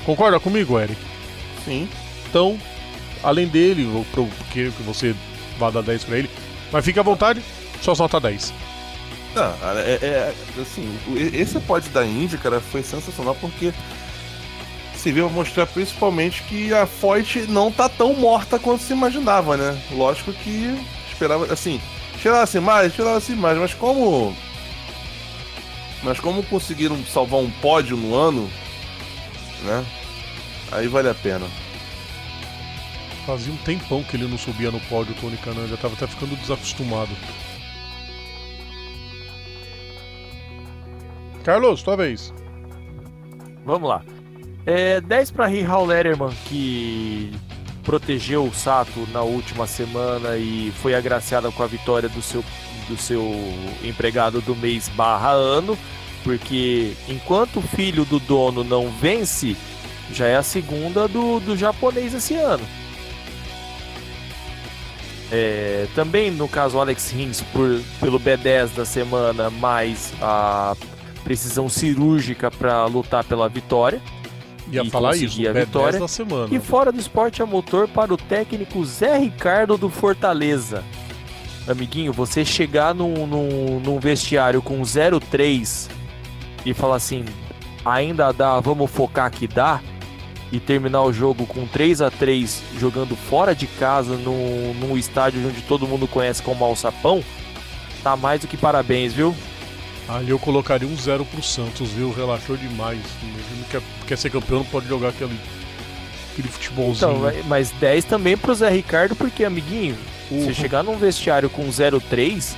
Concorda comigo, Eric? Sim. Então, além dele, quero que você vá dar 10 pra ele, mas fique à vontade, só nota 10. Não, é, é- assim, o- esse pódio da Indy, cara, foi sensacional porque se veio mostrar principalmente que a Foyt não tá tão morta quanto se imaginava, né? Lógico que esperava, assim, esperava-se mais, esperava-se mais, mas como. Mas como conseguiram salvar um pódio no ano, né? Aí vale a pena. Fazia um tempão que ele não subia no pódio, o Tony Canan já tava até ficando desacostumado. Carlos, tua vez. Vamos lá. É, 10 para Rihal Letterman, que protegeu o Sato na última semana e foi agraciada com a vitória do seu, do seu empregado do mês barra ano, porque enquanto o filho do dono não vence, já é a segunda do, do japonês esse ano. É, também no caso Alex Rins por, pelo B10 da semana, mais a precisão cirúrgica para lutar pela vitória. Ia E falar isso, a B10 vitória. da semana. E fora do esporte a motor para o técnico Zé Ricardo do Fortaleza. Amiguinho, você chegar num, num, num vestiário com 0,3 e falar assim, ainda dá, vamos focar que dá, e terminar o jogo com 3 a 3 jogando fora de casa num, num estádio onde todo mundo conhece como Alçapão, tá mais do que parabéns, viu? Ali eu colocaria um zero pro Santos, viu? Relaxou demais. Quer, quer ser campeão, não pode jogar aquele, aquele futebolzinho. Então, mas- mas 10 também pro Zé Ricardo, porque, amiguinho, Uhum. você chegar num vestiário com 0,3,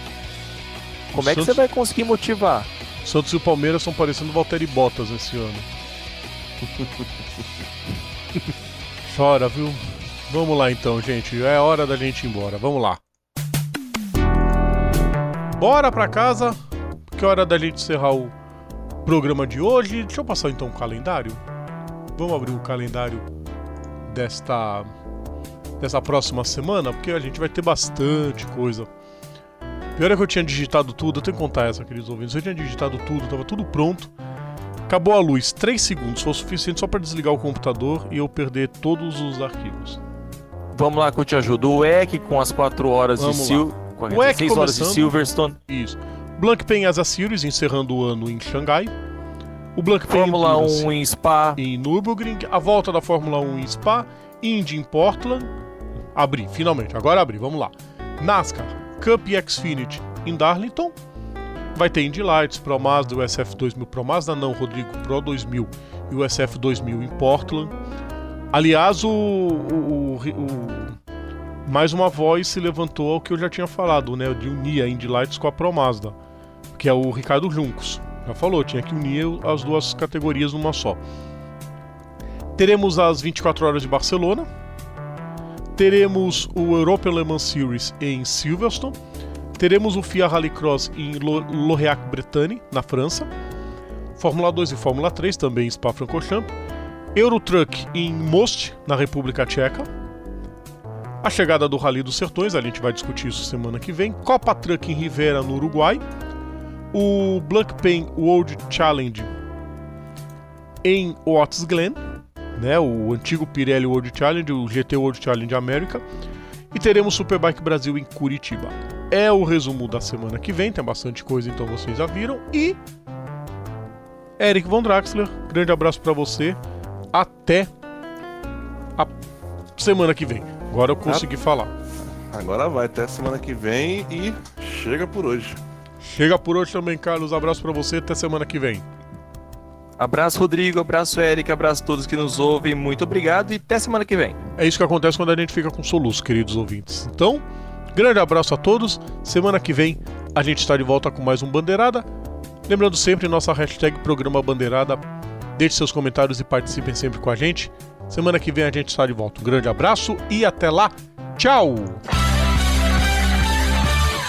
como é que Santos- você vai conseguir motivar? Santos e o Palmeiras estão parecendo Valtteri Bottas esse ano. Chora, viu? Vamos lá então, gente. É hora da gente ir embora. Vamos lá. Bora pra casa, porque é hora da gente encerrar o programa de hoje. Deixa eu passar então o calendário. Vamos abrir o calendário desta dessa próxima semana, porque a gente vai ter bastante coisa. Pior é que eu tinha digitado tudo, eu tenho que contar essa, queridos ouvintes. Eu tinha digitado tudo, tava tudo pronto. Acabou a luz, 3 segundos, foi o suficiente só para desligar o computador e eu perder todos os arquivos. Vamos lá que eu te ajudo. O EC com as 4 horas Vamos de. Sil... O EC 6 horas de. Silverstone. Isso. Blancpain Asa Series encerrando o ano em Xangai. O Blancpain Fórmula Endurance 1 em Spa. em Nürburgring. A volta da Fórmula 1 em Spa. Indy em Portland. Abri, finalmente. Agora abri, vamos lá. NASCAR Cup e Xfinity em Darlington. Vai ter Indy Lights, Pro Mazda, o SF 2000. Pro Mazda não, Rodrigo. Pro 2000 e o SF 2000 em Portland. Aliás, o, o- o- o- mais uma voz se levantou ao que eu já tinha falado, né? De unir a Indy Lights com a Pro Mazda, que é o Ricardo Juncos. Já falou, tinha que unir as duas categorias numa só. Teremos as 24 horas de Barcelona. Teremos o European Le Mans Series em Silverstone. Teremos o FIA Rallycross em Lo- Lorient-Bretagne, na França. Fórmula 2 e Fórmula 3 também em Spa-Francorchamps. Eurotruck em Most, na República Tcheca. A chegada do Rally dos Sertões, a gente vai discutir isso semana que vem. Copa Truck em Rivera, no Uruguai. O Blackpain World Challenge em Watts Glen, né, o antigo Pirelli World Challenge, o GT World Challenge América. E teremos Superbike Brasil em Curitiba. É o resumo da semana que vem, tem bastante coisa, então vocês já viram. E Eric Von Draxler, grande abraço para você. Até a semana que vem. Agora eu consegui falar. Agora vai, até semana que vem e chega por hoje. Chega por hoje também, Carlos. Abraço para você, até semana que vem. Abraço, Rodrigo. Abraço, Eric. Abraço a todos que nos ouvem. Muito obrigado e até semana que vem. É isso que acontece quando a gente fica com soluço, queridos ouvintes. Então, grande abraço a todos. Semana que vem a gente está de volta com mais um Bandeirada. Lembrando sempre nossa hashtag Programa Bandeirada. Deixe seus comentários e participem sempre com a gente. Semana que vem a gente está de volta. Um grande abraço e até lá. Tchau!